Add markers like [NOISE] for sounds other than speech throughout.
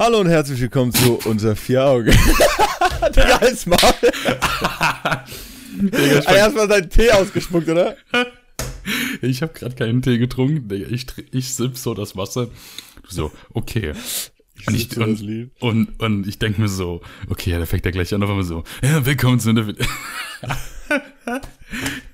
Hallo und herzlich willkommen zu unser Vier Augen. [LAUGHS] Digga, halt's Maul. [LAUGHS] Digga, ich, Ey, Erstmal deinen Tee ausgespuckt, oder? [LAUGHS] ich habe gerade keinen Tee getrunken. Digga, ich, ich sipp so das Wasser. So, okay. Und ich, das und, und, und ich denke mir so, okay, ja, da fängt er gleich an, auf einmal so, ja, willkommen zu einer...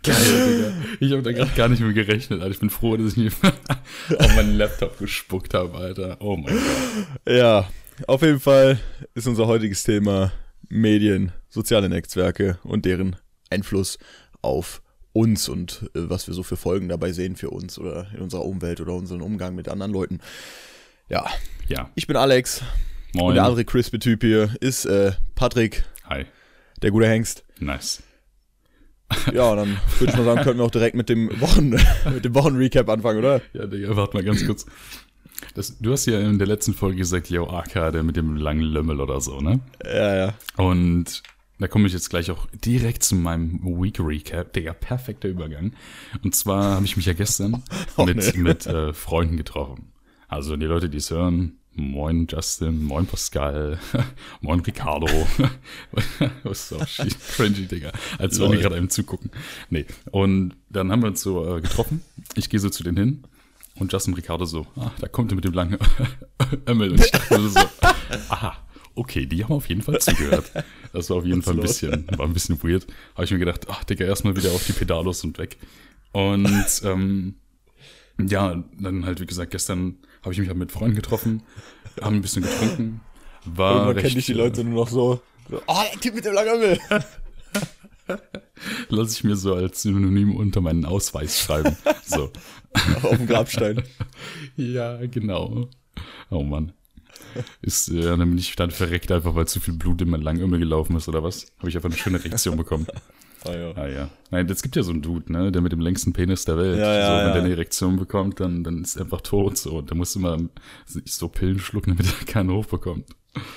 Geil, Digga. Ich habe da gerade gar nicht mehr gerechnet, Alter. Ich bin froh, dass ich nicht [LAUGHS] auf meinen Laptop gespuckt habe, Alter. Oh mein Gott. Ja, auf jeden Fall ist unser heutiges Thema Medien, soziale Netzwerke und deren Einfluss auf uns und äh, was wir so für Folgen dabei sehen für uns oder in unserer Umwelt oder unseren Umgang mit anderen Leuten. Ja, Ja, ich bin Alex und moin. der andere crispy Typ hier ist äh, Patrick, Hi. der gute Hengst. Nice. Ja, und dann würde ich mal sagen, könnten wir auch direkt mit dem Wochen [LAUGHS] mit dem Wochenrecap anfangen, oder? Ja, Digga, warte mal ganz kurz. Das, du hast ja in der letzten Folge gesagt, yo, der mit dem langen Lümmel oder so, ne? Ja, ja. Und da komme ich jetzt gleich auch direkt zu meinem Week Recap. Digga, perfekter Übergang. Und zwar habe ich mich ja gestern [LAUGHS] Oh, mit, nee. mit äh, Freunden getroffen. Also die Leute, die es hören, moin Justin, moin Pascal, [LAUGHS] moin Ricardo. [LAUGHS] Was ist so cringy, Digga. Als die Lol. gerade einem zugucken. Nee. Und dann haben wir uns so äh, getroffen. Ich gehe so zu denen hin. Und Justin und Ricardo so, ah, da kommt er mit dem langen [LAUGHS] Emmel. Und ich dachte so, aha, okay, die haben auf jeden Fall zugehört. Das war auf jeden Fall ein bisschen, war ein bisschen weird. Habe ich mir gedacht, ach, Digga, erstmal wieder auf die Pedalos und weg. Und ähm, ja, dann halt, wie gesagt, gestern habe ich mich halt mit Freunden getroffen, haben ein bisschen getrunken. War Irgendwann recht, kenne ich die Leute nur noch so. so oh, der Typ mit dem langen Ärmel. [LAUGHS] Lass ich mir so als Synonym unter meinen Ausweis schreiben. So. [LAUGHS] Auf dem Grabstein. Ja, genau. Oh Mann. Ist, äh, dann bin ich dann verreckt, einfach weil zu viel Blut in mein Langömmel gelaufen ist, oder was? Habe ich einfach eine schöne Reaktion bekommen. Ah, ja. Ah ja. Nein, es gibt ja so einen Dude, ne, der mit dem längsten Penis der Welt. Ja, ja, so, wenn ja. der eine Erektion bekommt, dann, dann ist er einfach tot. So. Und der muss immer so Pillen schlucken, damit er keinen hochbekommt.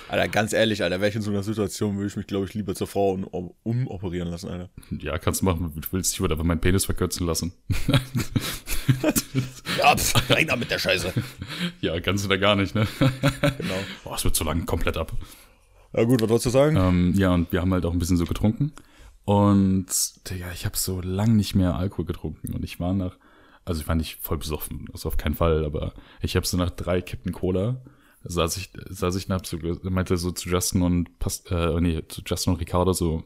Alter, ganz ehrlich, Alter, wäre ich in so einer Situation, würde ich mich, glaube ich, lieber zur Frau um, umoperieren lassen, Alter. Ja, kannst du machen, wie du willst. Ich würde einfach meinen Penis verkürzen lassen. [LAUGHS] Ja, pff, rein da mit der Scheiße. ja, kannst du da gar nicht, ne? Genau. Boah, es wird zu lang, komplett ab. Ja gut, was wolltest du sagen? Ähm, ja, und wir haben halt auch ein bisschen so getrunken. Und, Digga, ich habe so lang nicht mehr Alkohol getrunken. Und ich war nach, also ich war nicht voll besoffen, das auf keinen Fall, aber ich habe so nach drei Kippen Cola, saß ich, saß ich nach, meinte so zu Justin und, Past, äh, nee, zu Justin und Ricardo so,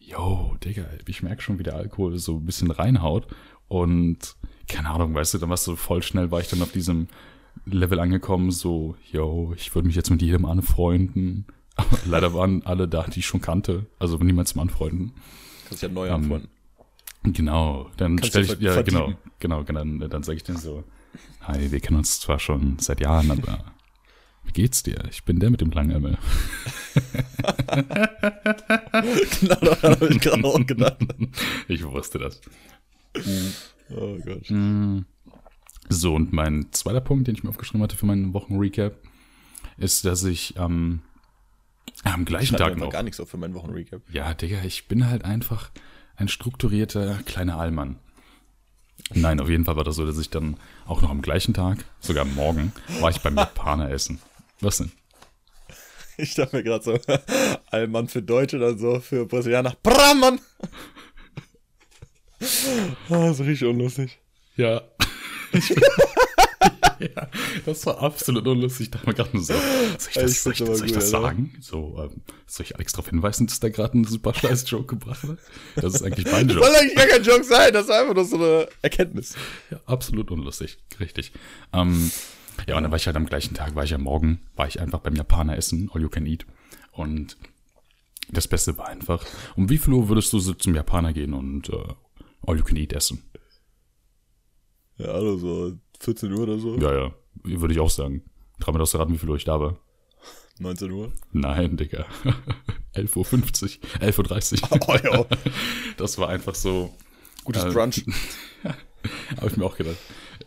yo, Digga, ich merke schon, wie der Alkohol so ein bisschen reinhaut. Und, keine Ahnung, weißt du, dann warst du voll schnell, war ich dann auf diesem Level angekommen, so, yo, ich würde mich jetzt mit jedem anfreunden. Aber [LAUGHS] leider waren alle da, die ich schon kannte, also niemand zum Anfreunden. Kannst ja neu ähm, anfangen. Genau, dann Kannst stelle du ich, ja, verdienen. genau, genau, dann, dann sage ich denen so, hi, wir kennen uns zwar schon seit Jahren, aber wie geht's dir? Ich bin der mit dem Langärmel. genau, das [LAUGHS] habe ich gerade auch gedacht. Ich wusste das. Oh Gott. Mm. So, und mein zweiter Punkt, den ich mir aufgeschrieben hatte für meinen Wochenrecap, ist, dass ich ähm, am gleichen Ich Tag noch. gar nichts auf für meinen Wochenrecap. Ja, Digga, ich bin halt einfach ein strukturierter kleiner Allmann. Nein, auf jeden Fall war das so, dass ich dann auch noch am gleichen Tag, sogar morgen, war ich beim Japaner essen. Was denn? Ich dachte mir gerade so, [LAUGHS] Allmann für Deutsche, dann so für Brasilianer, Brammann! [LAUGHS] Ah, so richtig unlustig. Ja. [LAUGHS] [LAUGHS] ja, das war absolut unlustig. Ich dachte mir gerade nur so, soll ich das, soll ich, soll ich das sagen? So, ähm, soll ich Alex darauf hinweisen, dass der gerade einen super scheiß Joke gebracht hat? Das ist eigentlich mein Das Joke. soll eigentlich gar kein Joke sein, das ist einfach nur so eine Erkenntnis. Ja, absolut unlustig, richtig. Ähm, ja, und dann war ich halt am gleichen Tag, war ich am Morgen, war ich einfach beim Japaner essen, all you can eat. Und das Beste war einfach, um wie viel Uhr würdest du so zum Japaner gehen und äh, all you can eat essen? Ja, also so 14 Uhr oder so. Ja, ja, würde ich auch sagen. Trau mir das raten, wie viel Uhr ich da war. 19 Uhr. Nein, Digga. [LAUGHS] 11.50 Uhr, 11.30 Uhr. [LAUGHS] Oh ja. [LAUGHS] Das war einfach so. Gutes Äh, Brunch. Habe ich mir auch gedacht.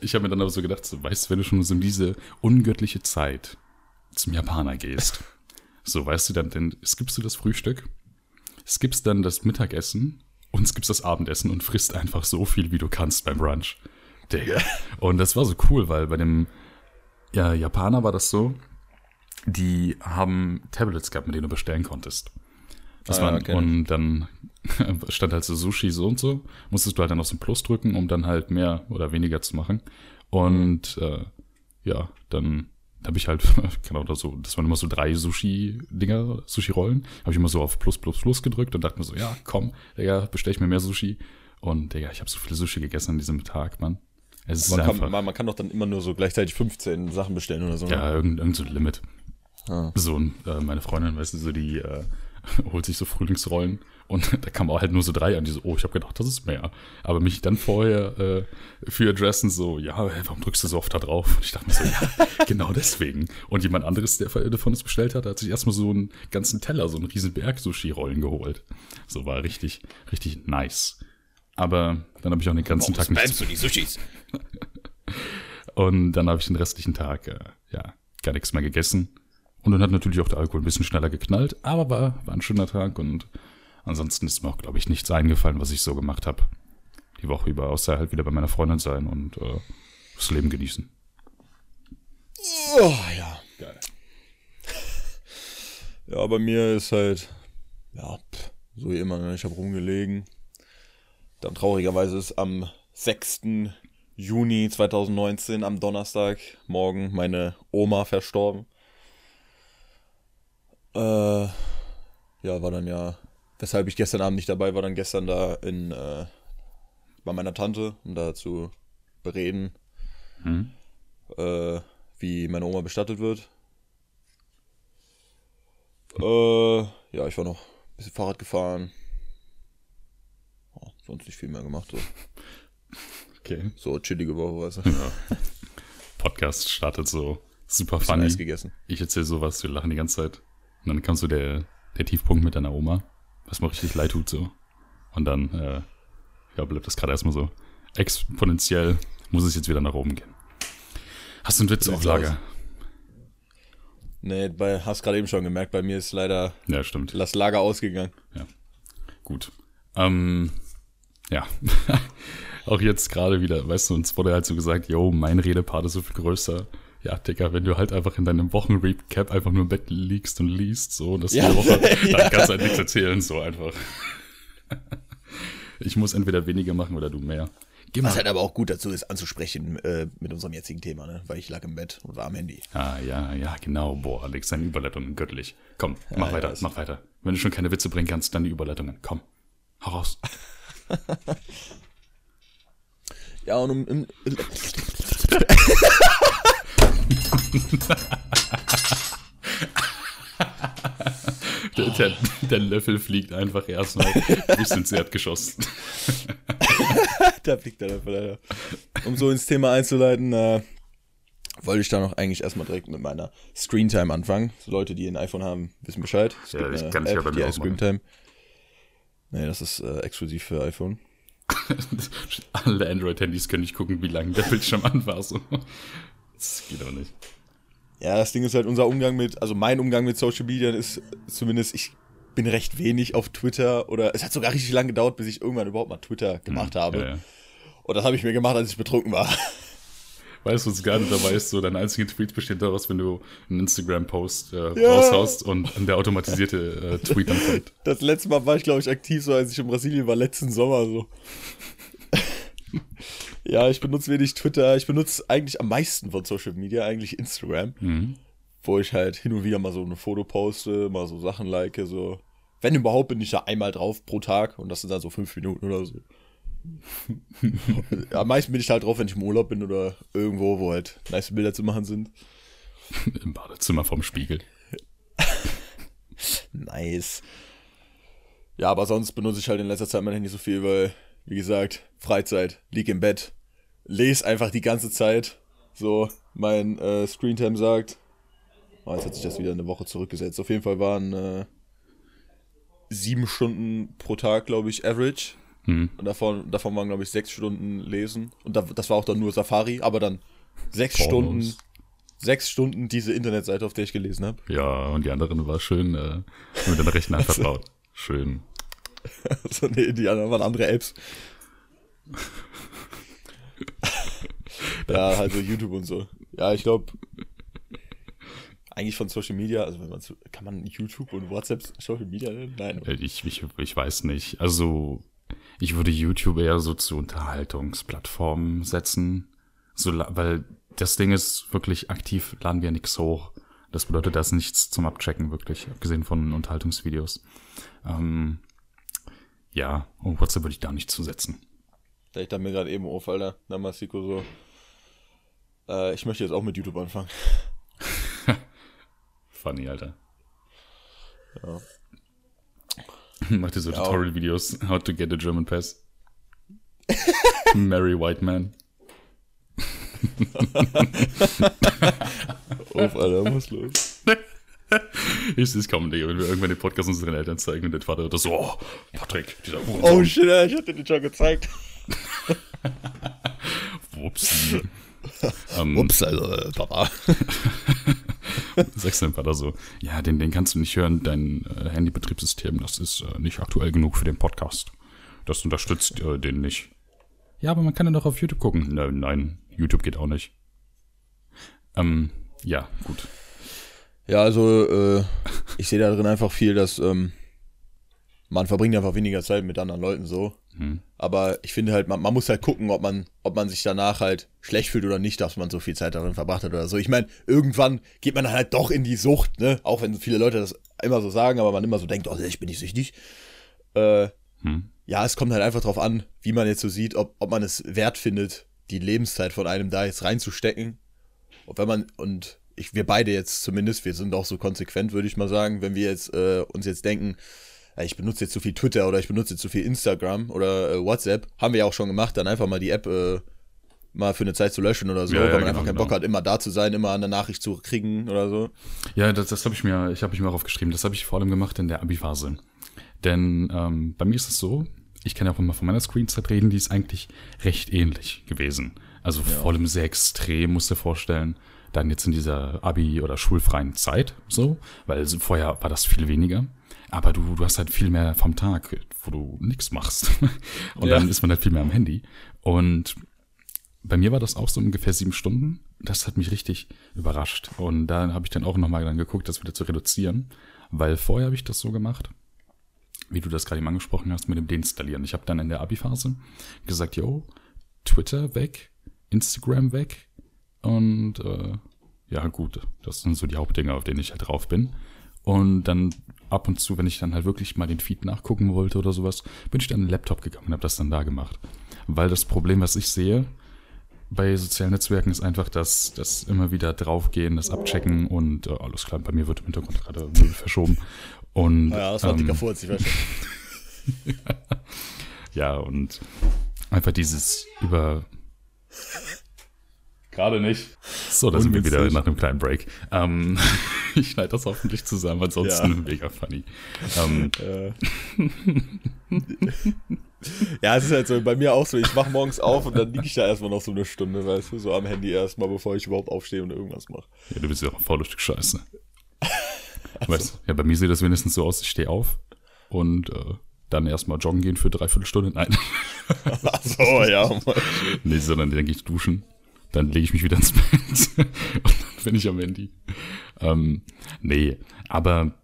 Ich habe mir dann aber so gedacht, so, weißt du, wenn du schon so in diese ungöttliche Zeit zum Japaner gehst, so, weißt du, dann, dann skippst du das Frühstück, skippst dann das Mittagessen und skippst das Abendessen und frisst einfach so viel, wie du kannst beim Brunch. Digga. Und das war so cool, weil bei dem ja, Japaner war das so, die haben Tablets gehabt, mit denen du bestellen konntest. Das Ah, waren, ich. und dann [LAUGHS] stand halt so Sushi so und so. Musstest du halt dann auf so ein Plus drücken, um dann halt mehr oder weniger zu machen. Und äh, ja, dann habe ich halt, [LAUGHS] genau, das so, das waren immer so drei Sushi-Dinger, Sushi-Rollen. Habe ich immer so auf Plus, Plus, Plus gedrückt und dachte mir so, ja, komm, Digga, bestell ich mir mehr Sushi. Und Digga, ich habe so viele Sushi gegessen an diesem Tag, Mann. Man einfach, kann, man, man kann doch dann immer nur so gleichzeitig 15 Sachen bestellen oder so. ne? ja, irgend, irgend so Limit. Ah. So, äh, meine Freundin, weißt du, so die äh, [LAUGHS] holt sich so Frühlingsrollen und [LAUGHS] da kam auch halt nur so drei an, die so, oh, ich habe gedacht, das ist mehr. Aber mich dann vorher äh, für adressen so, ja, warum drückst du so oft da drauf? Und ich dachte mir so, ja, [LAUGHS] genau deswegen. Und jemand anderes, der von uns bestellt hat, hat sich erstmal so einen ganzen Teller, so einen riesen Berg Sushi-Rollen geholt. So war richtig, richtig nice. Aber dann habe ich auch den ganzen Tag nichts du die Sushis? [LAUGHS] und dann habe ich den restlichen Tag äh, ja gar nichts mehr gegessen. Und dann hat natürlich auch der Alkohol ein bisschen schneller geknallt, aber war, war ein schöner Tag und ansonsten ist mir auch, glaube ich, nichts eingefallen, was ich so gemacht habe. Die Woche über, außer halt wieder bei meiner Freundin sein und äh, das Leben genießen. Oh, ja. Geil. Ja, bei mir ist halt, ja, so wie immer, ne? ich habe rumgelegen. Dann traurigerweise ist am 6. Juni 2019, am Donnerstag, morgen meine Oma verstorben. Äh, ja, war dann ja, weshalb ich gestern Abend nicht dabei war, dann gestern da in, äh, bei meiner Tante, um da zu bereden, Hm? äh, wie meine Oma bestattet wird. Äh, ja, ich war noch ein bisschen Fahrrad gefahren. Sonst nicht viel mehr gemacht. So, [LAUGHS] Okay. so chillige Woche, weißt du. Podcast startet so super funny. Eis gegessen. Ich erzähle sowas, wir lachen die ganze Zeit. Und dann kam so der, der Tiefpunkt mit deiner Oma, was mir richtig leid tut so. Und dann, äh, ja, bleibt das gerade erstmal so. Exponentiell muss es jetzt wieder nach oben gehen. Hast du einen Witz auf Lager? Nee, bei, hast gerade eben schon gemerkt, bei mir ist leider Ja, stimmt. das Lager ausgegangen. Gut. Ähm, ja. [LAUGHS] Auch jetzt gerade wieder, weißt du, uns wurde halt so gesagt, yo, mein Redepart ist so viel größer. Ja, Digga, wenn du halt einfach in deinem Wochenrecap einfach nur im Bett liegst und liest, so, das Ja. Woche, [LAUGHS] Ja. dann kannst du halt nichts erzählen, so einfach. [LAUGHS] Ich muss entweder weniger machen oder du mehr. Geh mal. Was halt aber auch gut dazu ist, anzusprechen äh, mit unserem jetzigen Thema, ne? Weil ich lag im Bett und war am Handy. Ah, ja, ja, genau. Boah, Alex, deine Überleitungen göttlich. Komm, mach ja, weiter, das- mach weiter. Wenn du schon keine Witze bringen kannst, dann die Überleitungen. Komm, hau raus. Ja, und um, im, Der, der, der Löffel fliegt einfach erstmal bis ins Erdgeschoss. da fliegt der Löffel, Alter. Um so ins Thema einzuleiten, äh, wollte ich da noch eigentlich erstmal direkt mit meiner Screentime anfangen. So Leute, die ein iPhone haben, wissen Bescheid. Es Ja, gibt ich eine kann's ja bei App, mir die auch heißt machen. Nee, das ist äh, exklusiv für iPhone. [LAUGHS] Alle Android-Handys können nicht gucken, wie lange der Bildschirm an war. So. Das geht aber nicht. Ja, das Ding ist halt unser Umgang mit, also mein Umgang mit Social Media ist zumindest, ich bin recht wenig auf Twitter oder es hat sogar richtig lange gedauert, bis ich irgendwann überhaupt mal Twitter gemacht habe. Hm, Ja, ja. Und das habe ich mir gemacht, als ich betrunken war. Weißt du, was gerade dabei ist? So, dein einziger Tweet besteht daraus, wenn du einen Instagram-Post äh, Ja. raushaust und der automatisierte äh, Tweet dann kommt. [LAUGHS] Das letzte Mal war ich, glaube ich, aktiv, so als ich in Brasilien war, letzten Sommer so. [LAUGHS] ja, ich benutze wenig Twitter. Ich benutze eigentlich am meisten von Social Media, eigentlich Instagram, Mhm. wo ich halt hin und wieder mal so ein Foto poste, mal so Sachen like, so. Wenn überhaupt, bin ich da einmal drauf pro Tag und das sind dann so fünf Minuten oder so. Am meisten bin ich halt drauf, wenn ich im Urlaub bin oder irgendwo, wo halt nice Bilder zu machen sind. [LAUGHS] Im Badezimmer vorm Spiegel. [LAUGHS] Nice. Ja, aber sonst benutze ich halt in letzter Zeit mein Handy so viel, weil, wie gesagt, Freizeit, lieg im Bett, lese einfach die ganze Zeit. So, mein äh, Screentime sagt. Oh, jetzt hat sich das wieder eine Woche zurückgesetzt. Auf jeden Fall waren äh, sieben Stunden pro Tag, glaube ich, average. Mhm. Und davon, davon waren, glaube ich, sechs Stunden lesen. Und da, das war auch dann nur Safari, aber dann sechs Pornos. Stunden, sechs Stunden diese Internetseite, auf der ich gelesen habe. Ja, und die anderen war schön äh, mit den Rechner verbaut. Schön. [LAUGHS] So, nee, die anderen waren andere Apps. ja, halt so YouTube und so. Ja, ich glaube. eigentlich von Social Media, also wenn man kann man YouTube und WhatsApp Social Media nennen? Nein. Äh, Ich, ich, ich weiß nicht. Also, ich würde YouTube eher so zu Unterhaltungsplattformen setzen. So, weil das Ding ist wirklich aktiv, laden wir nichts hoch. Das bedeutet, da ist nichts zum Abchecken, wirklich, abgesehen von Unterhaltungsvideos. Ähm, ja, und WhatsApp würde ich da nicht zusetzen. Da ich da mir gerade eben auf, Alter, Namasiko so. Äh, ich möchte jetzt auch mit YouTube anfangen. [LAUGHS] Funny, Alter. Ja. [LAUGHS] Macht ihr so. Tutorial-Videos, how to get a German Pass? [LAUGHS] Marry White Man. [LAUGHS] Auf, Alter, was los? Ich sehe es kommen, Digga, wenn wir irgendwann den Podcast unseren Eltern zeigen und der Vater das so, oh, Patrick, dieser Oh Hurensohn. shit, Alter, ich hab dir den schon gezeigt. Wupsi. [LAUGHS] ähm, Ups, also, äh, Papa. [LAUGHS] sagst du dem Vater so, ja, den, den kannst du nicht hören, dein äh, Handybetriebssystem, das ist äh, nicht aktuell genug für den Podcast. Das unterstützt äh, den nicht. Ja, aber man kann ja doch auf YouTube gucken. Nein, nein, YouTube geht auch nicht. Ähm, ja, gut. Ja, also, äh, ich sehe da drin einfach viel, dass, ähm, man verbringt einfach weniger Zeit mit anderen Leuten so. Hm. Aber ich finde halt, man, man muss halt gucken, ob man, ob man sich danach halt schlecht fühlt oder nicht, dass man so viel Zeit darin verbracht hat oder so. Ich meine, irgendwann geht man halt doch in die Sucht, ne? Auch wenn viele Leute das immer so sagen, aber man immer so denkt, oh, ich bin nicht süchtig. Äh, Hm. ja, es kommt halt einfach drauf an, wie man jetzt so sieht, ob, ob man es wert findet, die Lebenszeit von einem da jetzt reinzustecken. Und wenn man, und ich, wir beide jetzt zumindest, wir sind auch so konsequent, würde ich mal sagen, wenn wir jetzt äh, uns jetzt denken, ich benutze jetzt zu viel Twitter oder ich benutze jetzt zu viel Instagram oder äh, WhatsApp, haben wir ja auch schon gemacht, dann einfach mal die App äh, mal für eine Zeit zu löschen oder so, Ja, ja, weil man genau, einfach keinen genau. Bock hat, immer da zu sein, immer eine Nachricht zu kriegen oder so. Ja, das, das habe ich mir, ich habe ich mir auch aufgeschrieben. Das habe ich vor allem gemacht in der Abi-Phase. Denn ähm, bei mir ist es so, ich kann ja auch immer von meiner Screenzeit reden, die ist eigentlich recht ähnlich gewesen. Also vor allem sehr extrem, musst du dir vorstellen. Dann jetzt in dieser Abi- oder schulfreien Zeit, so, weil vorher war das viel weniger. Aber du, du hast halt viel mehr vom Tag, wo du nichts machst. [LAUGHS] Und Ja. dann ist man halt viel mehr am Handy. Und bei mir war das auch so ungefähr sieben Stunden. Das hat mich richtig überrascht. Und da habe ich dann auch nochmal dann geguckt, das wieder zu reduzieren. Weil vorher habe ich das so gemacht, wie du das gerade eben angesprochen hast, mit dem Deinstallieren. Ich habe dann in der Abi-Phase gesagt, yo, Twitter weg, Instagram weg und äh, ja gut, das sind so die Hauptdinge, auf denen ich halt drauf bin. Und dann ab und zu, wenn ich dann halt wirklich mal den Feed nachgucken wollte oder sowas, bin ich dann in den Laptop gegangen und habe das dann da gemacht. Weil das Problem, was ich sehe bei sozialen Netzwerken, ist einfach, dass das immer wieder draufgehen, das abchecken und äh, alles klar, bei mir wird im Hintergrund gerade Müll verschoben. Und Ja, das war ähm, dicker Furz, ich weiß schon. [LAUGHS] ja, und einfach dieses über. Gerade nicht. So, da sind wir wieder nach einem kleinen Break. Ähm, [LAUGHS] [LAUGHS] ich schneide das hoffentlich zusammen, ansonsten Ja. mega funny. Ähm, Ja, es ist halt so, bei mir auch so, ich wach morgens auf und dann liege ich da erstmal noch so eine Stunde, weißt du, so am Handy erstmal, bevor ich überhaupt aufstehe und irgendwas mache. ja, du bist ja auch ein faules Stück Scheiße. [LAUGHS] Weißt, ja, bei mir sieht das wenigstens so aus, ich stehe auf und äh, dann erstmal joggen gehen für dreiviertel Stunde. Nein, [LAUGHS] Ach so, ja. Mann. nee, sondern dann gehe ich duschen. Dann lege ich mich wieder ins [LAUGHS] Bett und dann bin ich am Handy. Ähm, nee, aber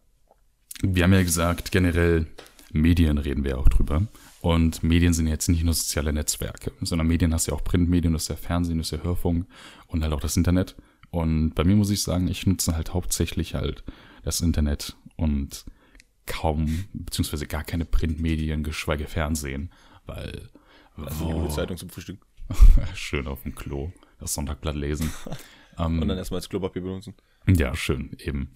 wir haben ja gesagt, generell Medien reden wir auch drüber. Und Medien sind jetzt nicht nur soziale Netzwerke, sondern Medien hast ja auch Printmedien, das ist ja Fernsehen, das ist ja Hörfunk und halt auch das Internet. Und bei mir muss ich sagen, ich nutze halt hauptsächlich halt das Internet und kaum, beziehungsweise gar keine Printmedien, geschweige Fernsehen, weil Also die gute Zeitung zum Frühstück. [LAUGHS] schön auf dem Klo das Sonntagblatt lesen. [LAUGHS] Und dann erstmal als Klopapier benutzen. Ja, schön, eben.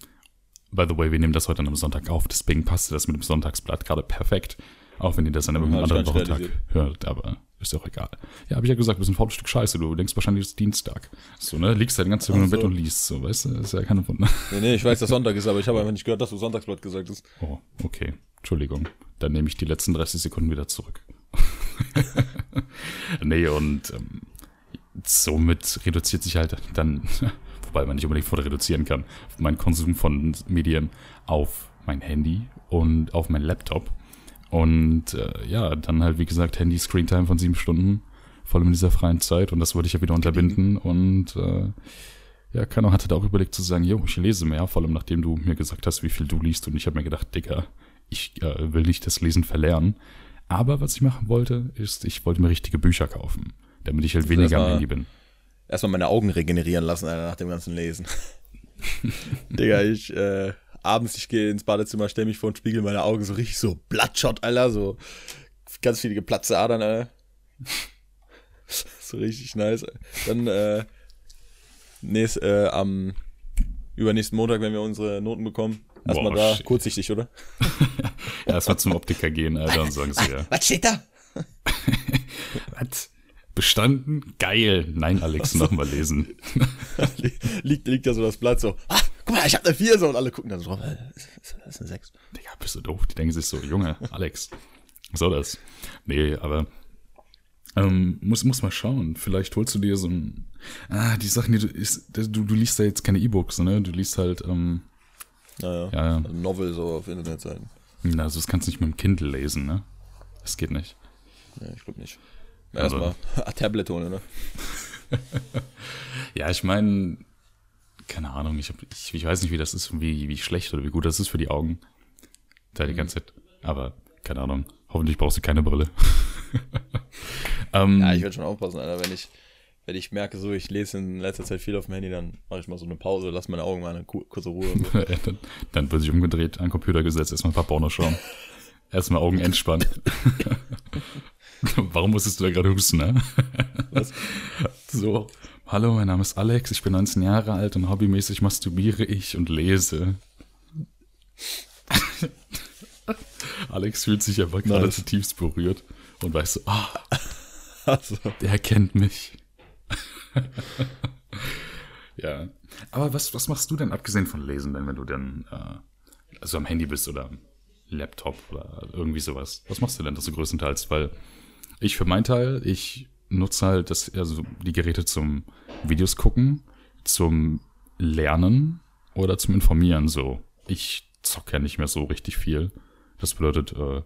By the way, wir nehmen das heute an einem Sonntag auf, deswegen passte das mit dem Sonntagsblatt gerade perfekt. Auch wenn ihr das an einem ich anderen Wochentag hört, aber ist ja auch egal. Ja, habe ich ja gesagt, du bist ein faules Stück Scheiße, du denkst wahrscheinlich, es ist Dienstag. So, ne, liegst halt den ganzen Tag im so. Bett und liest, so, weißt du, ist ja keine Wunder. [LAUGHS] Nee, nee, ich weiß, dass Sonntag ist, aber ich habe einfach nicht gehört, dass du Sonntagsblatt gesagt hast. Oh, okay, Entschuldigung. Dann nehme ich die letzten 30 Sekunden wieder zurück. [LAUGHS] nee, und ähm, somit reduziert sich halt dann, [LAUGHS] wobei man nicht unbedingt von reduzieren kann, mein Konsum von Medien auf mein Handy und auf mein Laptop. Und äh, ja, dann halt, wie gesagt, Handy Screentime von sieben Stunden, vor allem in dieser freien Zeit. Und das wollte ich ja wieder unterbinden. Und äh, ja, Kano hatte da auch überlegt zu sagen, jo, ich lese mehr, vor allem nachdem du mir gesagt hast, wie viel du liest. Und ich habe mir gedacht, Digga, ich äh, will nicht das Lesen verlernen. Aber was ich machen wollte, ist, ich wollte mir richtige Bücher kaufen, damit ich halt weniger am Handy bin. Erstmal meine Augen regenerieren lassen, Alter, nach dem ganzen Lesen. [LAUGHS] Digga, ich, äh, abends, ich gehe ins Badezimmer, stelle mich vor den Spiegel, meine Augen so richtig so Bloodshot, Alter, so ganz viele geplatzte Adern, Alter. so richtig nice. Dann, äh, nächst, äh, am übernächsten Montag, wenn wir unsere Noten bekommen, erstmal da, shit. kurzsichtig, oder? [LAUGHS] ja, erstmal zum Optiker gehen, Alter, und sagen sie ja. [LAUGHS] Was steht da? Was? Bestanden? Geil. Nein, Alex, nochmal lesen. [LAUGHS] liegt, liegt da so das Blatt so, ah, guck mal, ich hab eine 4 so und alle gucken da so drauf, das ist eine 6. Digga, bist du doof? Die denken sich so, Junge, Alex, was soll das? Nee, aber ähm, muss, muss mal schauen. Vielleicht holst du dir so ein. Ah, die Sachen, die du ist, du, du liest da jetzt keine E-Books, ne? Du liest halt, ähm, Naja, ja, ja. Also Novel so auf Internetseiten. Na, Also das kannst du nicht mit dem Kindle lesen, ne? Das geht nicht. Ja, ich glaube nicht. Ja, Also- Erstmal [LAUGHS] Tablet holen, ne? [LAUGHS] Ja, ich meine, keine Ahnung, ich, hab, ich, ich weiß nicht, wie das ist, wie, wie schlecht oder wie gut das ist für die Augen. Da die ganze Zeit. Aber, keine Ahnung, hoffentlich brauchst du keine Brille. [LAUGHS] ähm, Ja, ich werde schon aufpassen, Alter. Wenn ich, wenn ich merke, so, ich lese in letzter Zeit viel auf dem Handy, dann mache ich mal so eine Pause, lass meine Augen mal eine ku- kurze Ruhe. Und so. dann, dann wird sich umgedreht, an den Computer gesetzt, erstmal ein paar Pornos schauen. Erstmal Augen entspannen. [LAUGHS] Warum musstest du da gerade husten, ne? Was? [LAUGHS] So, hallo, mein Name ist Alex, ich bin 19 Jahre alt und hobbymäßig masturbiere ich und lese. [LAUGHS] Alex fühlt sich einfach gerade Nice. zutiefst berührt und weiß so, ah, Also, der kennt mich. ja. Aber was, was machst du denn, abgesehen von Lesen, denn, wenn du dann äh, also am Handy bist oder am Laptop oder irgendwie sowas? Was machst du denn das so größtenteils? Weil ich für meinen Teil, ich nutze halt das, also die Geräte zum Videos gucken, zum Lernen oder zum Informieren so. Ich zock ja nicht mehr so richtig viel. Das bedeutet, äh,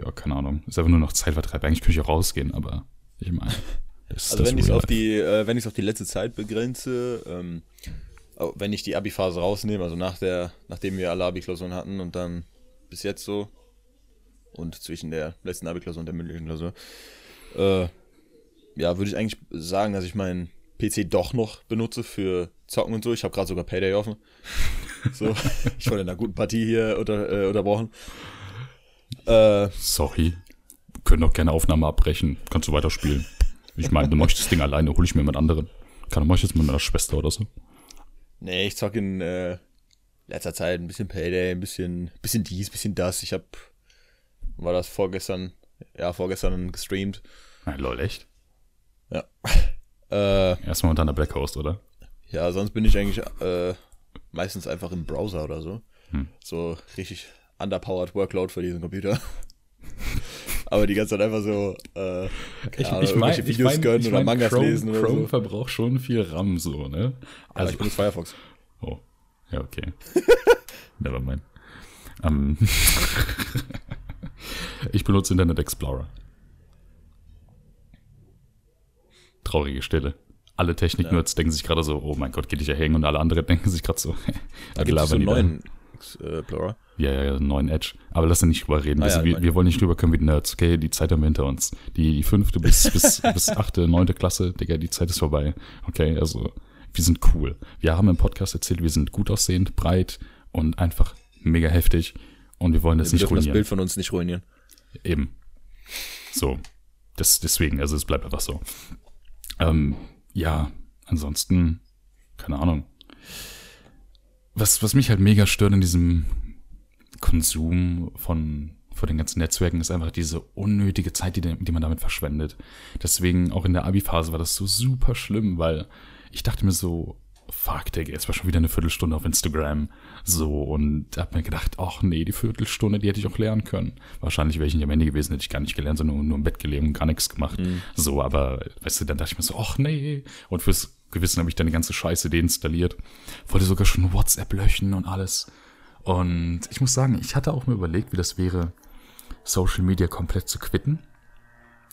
ja, keine Ahnung, ist einfach nur noch Zeitvertreib. Eigentlich könnte ich auch rausgehen, aber ich meine, also wenn ich es auf die, äh, wenn ich auf die letzte Zeit begrenze, ähm, wenn ich die Abi-Phase rausnehme, also nach der, nachdem wir alle Abi-Klausuren hatten und dann bis jetzt so und zwischen der letzten Abi-Klausur und der mündlichen Klausur, äh, ja, würde ich eigentlich sagen, dass ich meinen PC doch noch benutze für Zocken und so. Ich habe gerade sogar Payday offen. [LAUGHS] So, ich wurde in einer guten Partie hier unter, äh, unterbrochen. Äh, Sorry. Wir können auch gerne Aufnahme abbrechen. Kannst du weiterspielen. Ich meine, du möchtest das Ding alleine, hol ich mir mit anderen. Kann du jetzt mit meiner Schwester oder so. Nee, ich zock in äh, letzter Zeit ein bisschen Payday, ein bisschen, bisschen dies, bisschen das. Ich hab, war das vorgestern, ja, vorgestern gestreamt. Nein, lol, echt? Ja. [LAUGHS] Äh, Erstmal unter einer Black Host, oder? ja, sonst bin ich eigentlich äh, meistens einfach im Browser oder so. Hm. So richtig underpowered Workload für diesen Computer. [LAUGHS] Aber die ganze Zeit einfach so, äh, keine Ahnung, irgendwelche Videos gönnen oder Mangas Chrome, lesen oder Chrome so. verbraucht schon viel RAM, so, ne? Aber ich benutze Firefox. Oh, ja, okay. [LAUGHS] Never mind. Ich benutze Internet Explorer. Traurige Stille. Alle Technik-Nerds denken sich gerade so, oh mein Gott, geht dich ja hängen und alle anderen [LAUGHS] denken sich gerade so, [LAUGHS] Da gibt es so einen neuen Explorer. Ja, ja, ja, einen neuen Edge. Aber lass uns nicht drüber reden. Ah, ja, wir, wir wollen nicht drüber können wie die Nerds, okay? Die Zeit haben wir hinter uns. Die, die fünfte bis, [LAUGHS] bis, bis achte, neunte Klasse, Digga, die Zeit ist vorbei. Okay, also wir sind cool. Wir haben im Podcast erzählt, wir sind gut aussehend, breit und einfach mega heftig. Und wir wollen das Wir nicht dürfen das ruinieren. Bild von uns nicht ruinieren. Eben. So. Das, deswegen, also es bleibt einfach so. Ähm, ja, ansonsten, keine Ahnung. Was, was mich halt mega stört in diesem Konsum von, von den ganzen Netzwerken, ist einfach diese unnötige Zeit, die, die man damit verschwendet. Deswegen, auch in der Abi-Phase war das so super schlimm, weil ich dachte mir so, fuck, Digga, jetzt war schon wieder eine Viertelstunde auf Instagram. So, und hab mir gedacht, ach nee, die Viertelstunde, die hätte ich auch lernen können. Wahrscheinlich wäre ich nicht am Ende gewesen, hätte ich gar nicht gelernt, sondern nur, im Bett gelegen und gar nichts gemacht. So, aber, weißt du, dann dachte ich mir so, ach nee. Und fürs Gewissen habe ich dann die ganze Scheiße deinstalliert. Wollte sogar schon WhatsApp löschen und alles. Und ich muss sagen, ich hatte auch mir überlegt, wie das wäre, Social Media komplett zu quitten.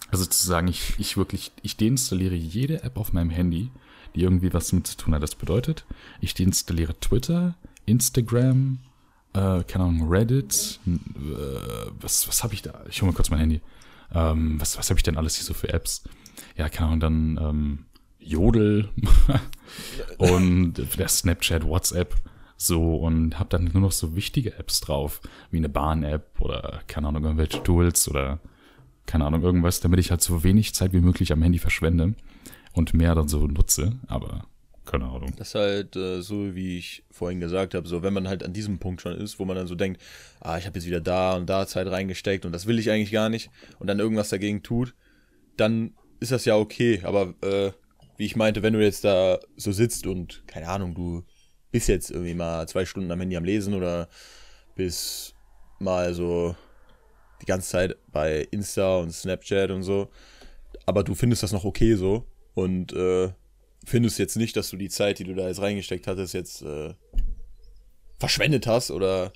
Also zu sagen, ich, ich wirklich, ich deinstalliere jede App auf meinem Handy, die irgendwie was damit zu tun hat. Das bedeutet, ich deinstalliere Twitter, Instagram, äh, keine Ahnung, Reddit, äh, was, was habe ich da? Ich hole mal kurz mein Handy. Ähm, was was habe ich denn alles hier so für Apps? Ja, keine Ahnung, dann ähm, Jodel [LAUGHS] und der Snapchat, WhatsApp so und habe dann nur noch so wichtige Apps drauf, wie eine Bahn-App oder keine Ahnung, irgendwelche Tools oder keine Ahnung, irgendwas, damit ich halt so wenig Zeit wie möglich am Handy verschwende und mehr dann so nutze, aber keine Ahnung. Das ist halt äh, so, wie ich vorhin gesagt habe, so wenn man halt an diesem Punkt schon ist, wo man dann so denkt, ah, ich habe jetzt wieder da und da Zeit reingesteckt und das will ich eigentlich gar nicht und dann irgendwas dagegen tut, dann ist das ja okay, aber äh, wie ich meinte, wenn du jetzt da so sitzt und keine Ahnung, du bist jetzt irgendwie mal zwei Stunden am Handy am Lesen oder bist mal so die ganze Zeit bei Insta und Snapchat und so, aber du findest das noch okay so und äh, findest jetzt nicht, dass du die Zeit, die du da jetzt reingesteckt hattest, jetzt äh, verschwendet hast oder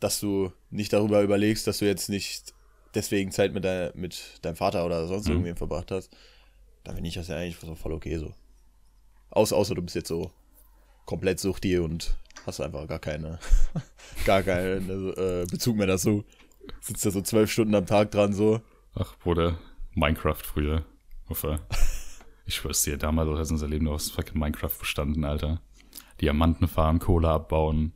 dass du nicht darüber überlegst, dass du jetzt nicht deswegen Zeit mit, dein, mit deinem Vater oder sonst mhm. irgendwem verbracht hast, dann finde ich das ja eigentlich voll okay so. Außer, außer du bist jetzt so komplett suchti und hast einfach gar keine, [LAUGHS] gar keinen äh, Bezug mehr dazu. Sitzt da so zwölf Stunden am Tag dran so. Ach, Bruder, Minecraft früher. Hoffe. Ich schwör's dir, damals hat unser Leben aus fucking Minecraft bestanden, Alter. Diamanten fahren, Kohle abbauen,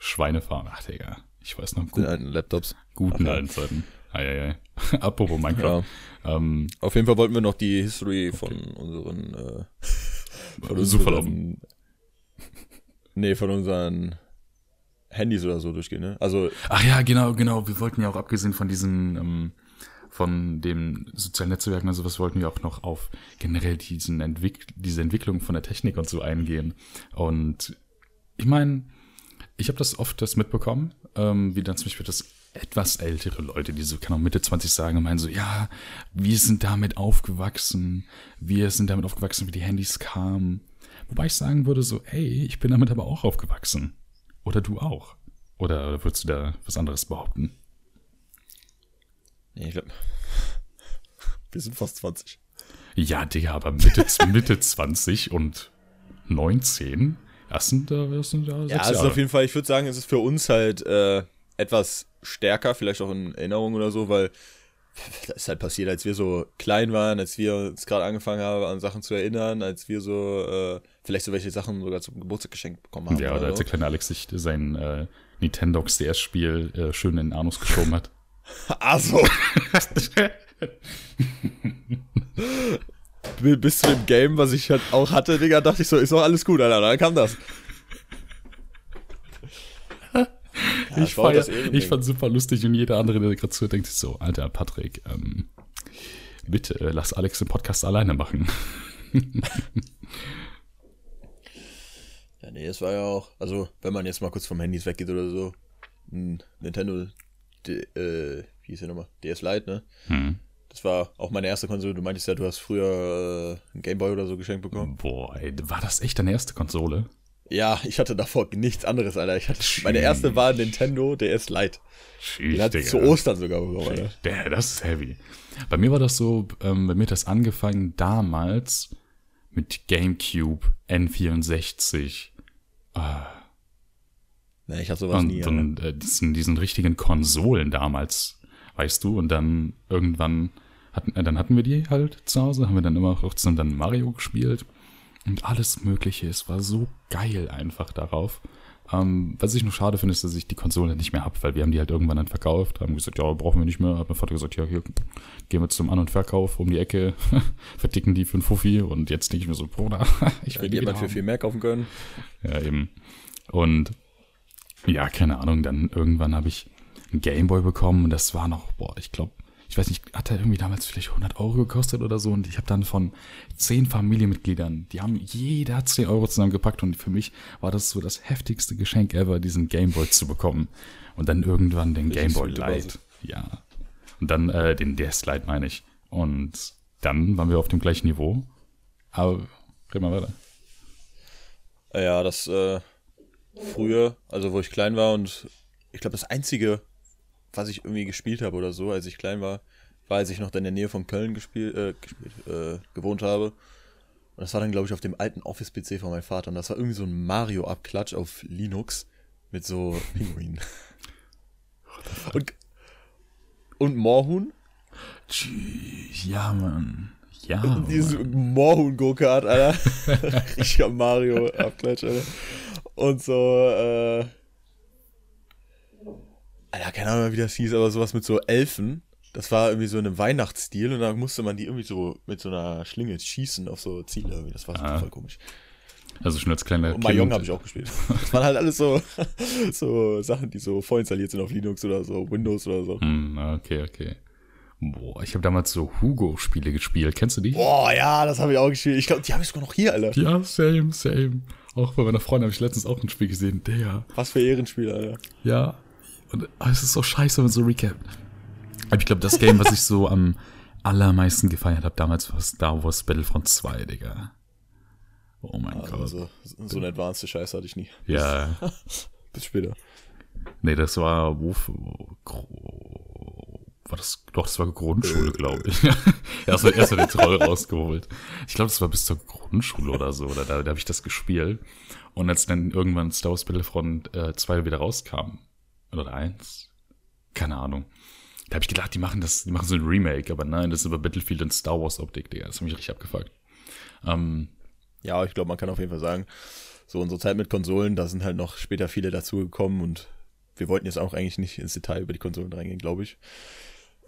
Schweine fahren. Ach, Digga. Ich weiß noch. Gut, alten Laptops. Guten alten Zeiten. Eieiei. [LAUGHS] Apropos Minecraft. Ja. Ähm, Auf jeden Fall wollten wir noch die History von unseren äh, [LAUGHS] von unseren, [LAUGHS] Nee, von unseren Handys oder so durchgehen, ne? Also. Ach ja, genau, genau. Wir wollten ja auch abgesehen von diesen, ähm, von den sozialen Netzwerken, also was wollten wir auch noch auf generell diesen Entwick diese Entwicklung von der Technik und so eingehen. Und ich meine, ich habe das oft das mitbekommen, ähm, wie dann zum Beispiel das etwas ältere Leute, die so, kann auch Mitte 20 sagen, meinen so, ja, wir sind damit aufgewachsen, wir sind damit aufgewachsen, wie die Handys kamen. Wobei ich sagen würde so, ey, ich bin damit aber auch aufgewachsen. Oder du auch. Oder würdest du da was anderes behaupten? Nee, ich glaube, wir sind fast 20. Ja, Digga, aber Mitte, [LAUGHS] Mitte 20 und 19, das sind, das sind da Ja, also auf jeden Fall, ich würde sagen, es ist für uns halt äh, etwas stärker, vielleicht auch in Erinnerung oder so, weil [LAUGHS] das ist halt passiert, als wir so klein waren, als wir uns gerade angefangen haben, an Sachen zu erinnern, als wir so äh, vielleicht so welche Sachen sogar zum Geburtstag geschenkt bekommen haben. Ja, oder, oder als der kleine Alex sich sein äh, Nintendox DS-Spiel äh, schön in den Anus geschoben hat. Ach so. Bis zu dem Game, was ich halt auch hatte, Digga, dachte ich so, ist doch alles gut, Alter. Dann kam das. Ja, ich, feier, ich fand super lustig und jeder andere, der gerade zuhört, denkt sich so, Alter, Patrick, ähm, bitte äh, lass Alex den Podcast alleine machen. ja, nee, es war ja auch, also wenn man jetzt mal kurz vom Handys weggeht oder so, ein Nintendo, D, äh, wie hieß der nochmal, DS Lite, ne? Hm. Das war auch meine erste Konsole. Du meintest ja, du hast früher äh, einen Gameboy oder so geschenkt bekommen. Boah, ey, war das echt deine erste Konsole? Ja, ich hatte davor nichts anderes, Alter. Ich hatte, meine erste war Nintendo DS Lite. Den hatte ich zu Ostern sogar bekommen, Alter. Der, das ist heavy. Bei mir war das so, ähm, bei mir hat das angefangen damals mit GameCube, N64. Ah. Nee, ich hatte sowas und, nie. Und äh, diesen, diesen richtigen Konsolen damals, weißt du, und dann irgendwann hatten, äh, dann hatten wir die halt zu Hause, haben wir dann immer auch zusammen dann Mario gespielt und alles Mögliche. Es war so geil einfach darauf. Ähm, was ich nur schade finde, ist, dass ich die Konsole nicht mehr habe, weil wir haben die halt irgendwann dann verkauft, haben gesagt, ja, brauchen wir nicht mehr. Hat mein Vater gesagt, ja, hier gehen wir zum An- und Verkauf um die Ecke, [LAUGHS] verticken die für einen Fuffi und jetzt denke ich mir so, Bruder, [LAUGHS] ich will ja, die jemand für viel mehr kaufen können. Ja, eben. Und ja, keine Ahnung, dann irgendwann habe ich einen Gameboy bekommen und das war noch, boah, ich glaube, ich weiß nicht, hat er irgendwie damals vielleicht 100 Euro gekostet oder so? Und ich habe dann von zehn Familienmitgliedern, die haben jeder 10 Euro zusammengepackt und für mich war das so das heftigste Geschenk ever, diesen Gameboy zu bekommen. Und dann irgendwann den Gameboy Lite, ja, und dann äh, den DS Lite meine ich. Und dann waren wir auf dem gleichen Niveau, aber red mal weiter. Ja, das äh, früher, also wo ich klein war und ich glaube das einzige was ich irgendwie gespielt habe oder so, als ich klein war, war, als ich noch in der Nähe von Köln gespielt, äh, gespielt äh, gewohnt habe. Und das war dann, glaube ich, auf dem alten Office-PC von meinem Vater. Und das war irgendwie so ein Mario-Abklatsch auf Linux mit so Pinguinen. und, und Moorhuhn. Ja, Mann. Ja. Dieses Moorhuhn-Go-Kart, Alter. [LAUGHS] Richtiger Mario-Abklatsch, Alter. Und so, äh. Alter, keine Ahnung, wie das hieß, aber sowas mit so Elfen. Das war irgendwie so in einem Weihnachtsstil und da musste man die irgendwie so mit so einer Schlinge schießen auf so Ziele. Irgendwie. Das war Ah. voll komisch. Also schon als kleiner Und Mahjong habe ich auch gespielt. Das waren halt alles so, [LAUGHS] so Sachen, die so vorinstalliert sind auf Linux oder so, Windows oder so. Hm, okay, okay. Boah, ich habe damals so Hugo-Spiele gespielt. Kennst du die? Boah, ja, das habe ich auch gespielt. Ich glaube, die habe ich sogar noch hier, Alter. Ja, same, same. Auch bei meiner Freundin habe ich letztens auch ein Spiel gesehen. Der. Was für Ehrenspiel, Alter. Ja. Und ah, es ist so scheiße, wenn man so recapt. Aber ich glaube, das Game, was ich so am allermeisten gefeiert habe damals, war Star Wars Battlefront 2, Digga. Oh mein Gott. Also, so eine advanced Scheiße hatte ich nie. Ja. [LAUGHS] Bis später. Nee, das war wo, Gro- war das doch das war Grundschule, glaube ich. [LAUGHS] erst erst mal den Troll rausgeholt. Ich glaube, das war bis zur Grundschule oder so, oder da, da habe ich das gespielt. Und als dann irgendwann Star Wars Battlefront äh, 2 wieder rauskam oder 1, keine Ahnung. Da habe ich gedacht, die machen das, die machen so ein Remake, aber nein, das ist über Battlefield und Star Wars Optik, Digga. Das hat mich richtig abgefuckt. Ähm, Ja, ich glaube, man kann auf jeden Fall sagen, so unsere Zeit mit Konsolen, da sind halt noch später viele dazugekommen und wir wollten jetzt auch eigentlich nicht ins Detail über die Konsolen reingehen, glaube ich.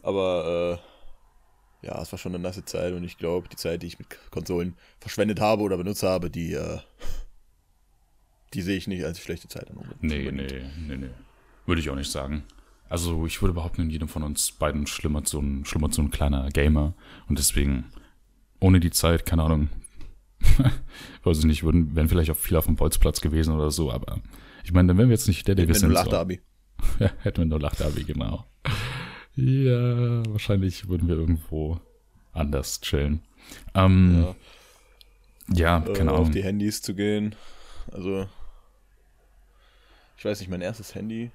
Aber äh, ja, es war schon eine nasse Zeit und ich glaube, die Zeit, die ich mit Konsolen verschwendet habe oder benutzt habe, die, äh, die sehe ich nicht als schlechte Zeit. Nee, nee, nee, nee. Würde ich auch nicht sagen. Also ich würde behaupten, in jedem von uns beiden schlummert so ein, schlummert so ein kleiner Gamer. Und deswegen, ohne die Zeit, keine Ahnung, [LAUGHS] weiß ich nicht, würden, wären vielleicht auch viele auf dem Bolzplatz gewesen oder so, aber ich meine, dann wären wir jetzt nicht der, der wir sind. lachte, So. Abi. [LAUGHS] Ja, hätten wir nur Lachtabi, genau. Ja, wahrscheinlich würden wir irgendwo anders chillen. Ähm, ja, äh, keine auf Ahnung. die Handys zu gehen. Also, ich weiß nicht, mein erstes Handy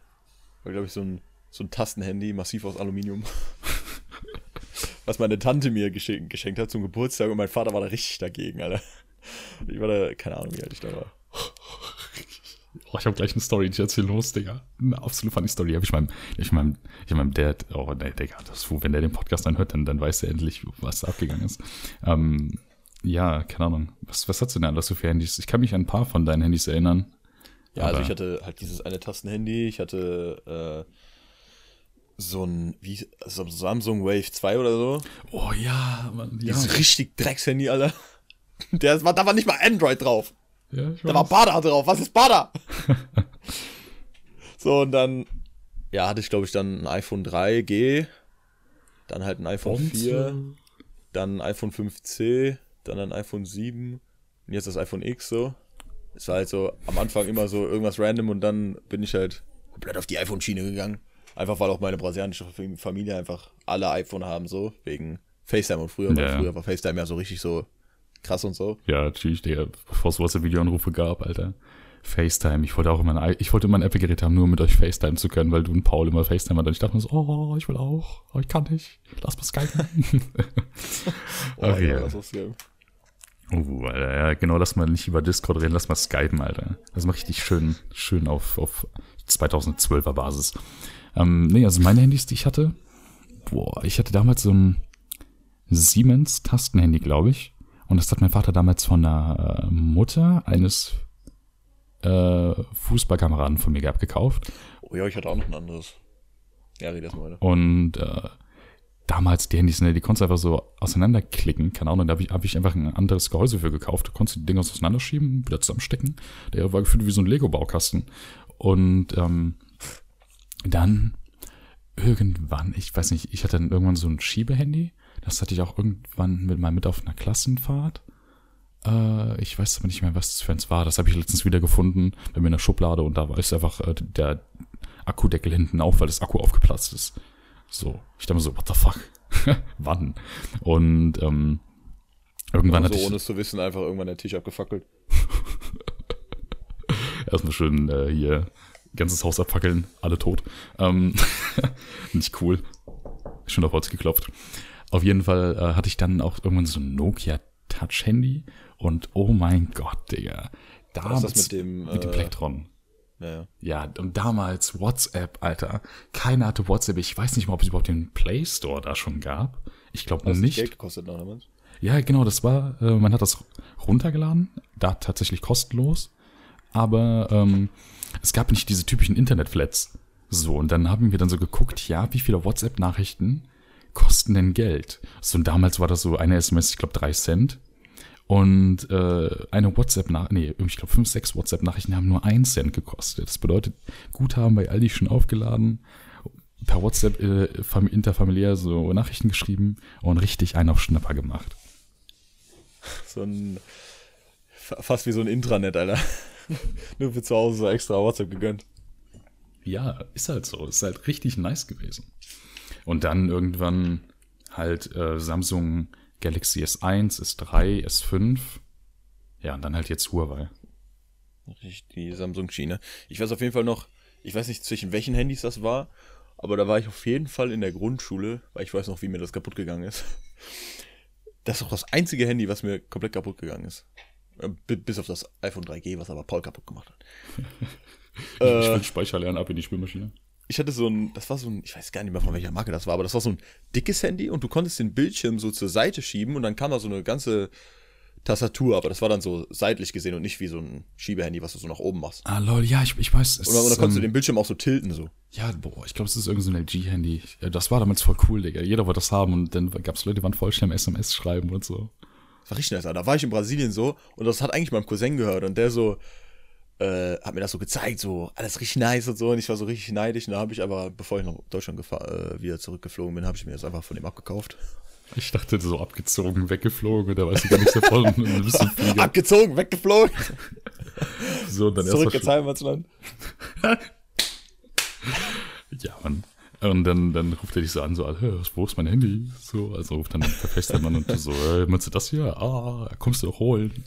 war, glaube ich, so ein, so ein Tastenhandy, massiv aus Aluminium. [LAUGHS] Was meine Tante mir geschenkt, geschenkt hat zum Geburtstag und mein Vater war da richtig dagegen, Alter. Ich war da, keine Ahnung, wie alt ich da war. Oh, ich habe gleich eine Story, die ich erzählen muss, Digga. Eine absolut funny Story. Hab ich meinem, ich meinem, ich meinem Dad, oh, nee, Digga, das, wenn der den Podcast dann hört, dann, dann weiß er endlich, was da abgegangen ist. Ähm, ja, keine Ahnung. Was, was hast du denn alles so für Handys? Ich kann mich an ein paar von deinen Handys erinnern. Ja, also ich hatte halt dieses eine Tastenhandy, ich hatte äh, so ein wie, so Samsung Wave 2 oder so. Oh ja, Mann, ja. Dieses richtig Dreckshandy, Alter. [LAUGHS] Der war, da war nicht mal Android drauf. Ja Da war. Bada drauf. Was ist Bada? [LAUGHS] so, und dann, ja, hatte ich, glaube ich, dann ein iPhone 3G, dann halt ein iPhone 4, dann ein iPhone 5C, dann ein iPhone 7 und jetzt das iPhone X so. Es war halt so am Anfang immer so irgendwas random und dann bin ich halt komplett auf die iPhone-Schiene gegangen. Einfach weil auch meine brasilianische Familie einfach alle iPhone haben, so, wegen FaceTime und früher, Ja. früher war FaceTime ja so richtig so krass und so. Ja, natürlich, Digga, bevor es WhatsApp-Videoanrufe gab, Alter. FaceTime. Ich wollte auch immer ein, ich wollte immer ein Apple-Gerät haben, nur um mit euch FaceTime zu können, weil du und Paul immer FaceTime hatten. Und ich dachte mir so, oh, ich will auch. Oh, ich kann nicht. Lass mal Skype. [LAUGHS] [LAUGHS] Oh, Ach ja, das ist geil. Oh, Alter, ja, genau, lass mal nicht über Discord reden, lass mal Skypen, Alter. Das mache ich dich schön, schön auf, auf 2012er Basis. Ähm, nee, also meine Handys, die ich hatte, boah, ich hatte damals so ein Siemens Tastenhandy, glaube ich. Und das hat mein Vater damals von der äh, Mutter eines äh, Fußballkameraden von mir gehabt gekauft. Oh ja, ich hatte auch noch ein anderes. Ja, red erst mal weiter. Und äh, damals die Handys, ne, die konntest du einfach so auseinanderklicken. Keine Ahnung, da habe ich, hab ich einfach ein anderes Gehäuse für gekauft. Du konntest die Dinger auseinanderschieben, wieder zusammenstecken. Der war gefühlt wie so ein Lego-Baukasten. Und ähm, dann irgendwann, ich weiß nicht, ich hatte dann irgendwann so ein Schiebehandy. Das hatte ich auch irgendwann mit mal mit auf einer Klassenfahrt. Äh, ich weiß aber nicht mehr, was das für eins war. Das habe ich letztens wieder gefunden bei mir in der Schublade und da war ist einfach äh, der Akkudeckel hinten auf, weil das Akku aufgeplatzt ist. So, ich dachte mir so, what the fuck? [LAUGHS] Wann? Und ähm, irgendwann Also hatte ohne ich es zu wissen, einfach irgendwann der Tisch abgefackelt. [LAUGHS] erstmal schön äh, hier ganzes Haus abfackeln, alle tot. Ähm, [LAUGHS] nicht cool. Schön auf Holz geklopft. Auf jeden Fall äh, hatte ich dann auch irgendwann so ein Nokia Touch-Handy Und oh mein Gott, Digga. Damals, das mit dem, mit dem äh, Plektron. Ja, ja. Ja, und damals WhatsApp, Alter. Keiner hatte WhatsApp. Ich weiß nicht mal, ob es überhaupt den Play Store da schon gab. Ich glaube Hast nicht. Geld gekostet noch damals? Ja, genau, das war, äh, man hat das runtergeladen, da tatsächlich kostenlos, aber ähm, es gab nicht diese typischen Internetflats. So, und dann haben wir dann so geguckt, ja, wie viele WhatsApp-Nachrichten kosten denn Geld? So, und damals war das so eine SMS, ich glaube, drei Cent. Und äh, eine WhatsApp-Nachricht, nee, ich glaube, fünf, sechs WhatsApp-Nachrichten haben nur ein Cent gekostet. Das bedeutet, Guthaben bei Aldi schon aufgeladen, per WhatsApp äh, fam- interfamiliär so Nachrichten geschrieben und richtig einen auf Schnapper gemacht. So ein, fa- fast wie so ein Intranet, Alter. [LAUGHS] Nur für zu Hause so extra WhatsApp gegönnt. Ja, ist halt so. Ist halt richtig nice gewesen. Und dann irgendwann halt äh, Samsung Galaxy S1, S3, S5. Ja, und dann halt jetzt Huawei. Richtig, die Samsung-Schiene. Ich weiß auf jeden Fall noch, ich weiß nicht zwischen welchen Handys das war, aber da war ich auf jeden Fall in der Grundschule, weil ich weiß noch, wie mir das kaputt gegangen ist. Das ist auch das einzige Handy, was mir komplett kaputt gegangen ist. Äh, bi- Bis auf das iPhone 3G, was aber Paul kaputt gemacht hat. [LAUGHS] Ich Äh, will Speicher lernen ab in die Spülmaschine. Ich hatte so ein, das war so ein, ich weiß gar nicht mehr von welcher Marke das war, aber das war so ein dickes Handy und du konntest den Bildschirm so zur Seite schieben und dann kam da so eine ganze Tastatur, aber das war dann so seitlich gesehen und nicht wie so ein Schiebehandy, was du so nach oben machst. Ah, lol, ja, ich, ich weiß. Es, Und dann, dann konntest du ähm, den Bildschirm auch so tilten so. Ja, boah, ich glaube, es ist irgendein so ein LG-Handy. Das war damals voll cool, Digga. Jeder wollte das haben und dann gab es Leute, die waren voll schnell im SMS schreiben und so. Das war richtig nice. Alter. Da war ich in Brasilien so und das hat eigentlich meinem Cousin gehört und der so äh, hat mir das so gezeigt, so alles richtig nice und so und ich war so richtig neidisch und da habe ich aber, bevor ich nach Deutschland äh, wieder zurückgeflogen bin, habe ich mir das einfach von ihm abgekauft. Ich dachte, so abgezogen, weggeflogen, da weiß ich gar nichts davon. [LAUGHS] Abgezogen, weggeflogen, [LAUGHS] So, dann zurück ins Heimatland. [LAUGHS] Ja, Mann. Und dann, dann ruft er dich so an, so, "Hä, wo ist mein Handy? So, also ruft dann der FaceTime-Mann und so, äh, meinst du das hier? Ah, kommst du doch holen.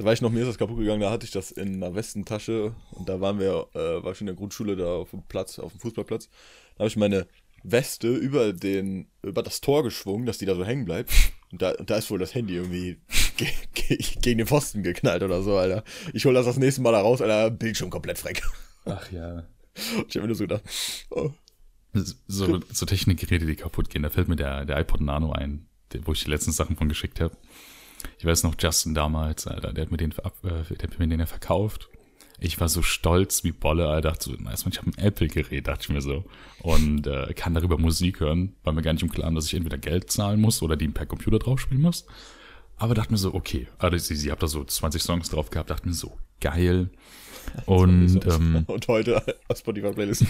Da war ich noch, mir ist das kaputt gegangen, da hatte ich das in einer Westentasche und da waren wir, äh, war ich in der Grundschule da auf dem Platz, auf dem Fußballplatz. Da habe ich meine Weste über den, über das Tor geschwungen, dass die da so hängen bleibt. Und da, und da ist wohl das Handy irgendwie ge ge gegen den Pfosten geknallt oder so, Alter. Ich hol das das nächste Mal da raus, Alter, Bildschirm komplett freck. Ach ja. Ich habe mir nur so gedacht, oh, So, so Technikgeräte, die kaputt gehen, da fällt mir der, der iPod Nano ein, wo ich die letzten Sachen von geschickt habe. Ich weiß noch, Justin damals, Alter, der hat mir den, äh, der hat mir den ja verkauft. Ich war so stolz wie Bolle, Alter, dachte so, nice, man, ich habe ein Apple-Gerät, dachte ich mir so. Und äh, kann darüber Musik hören, war mir gar nicht im Klaren, dass ich entweder Geld zahlen muss oder die per Computer drauf spielen muss. Aber dachte mir so, okay, also sie, sie hat da so 20 Songs drauf gehabt, dachte mir so, geil. [LAUGHS] Und, ähm, [LAUGHS] und heute auf Spotify Playlist.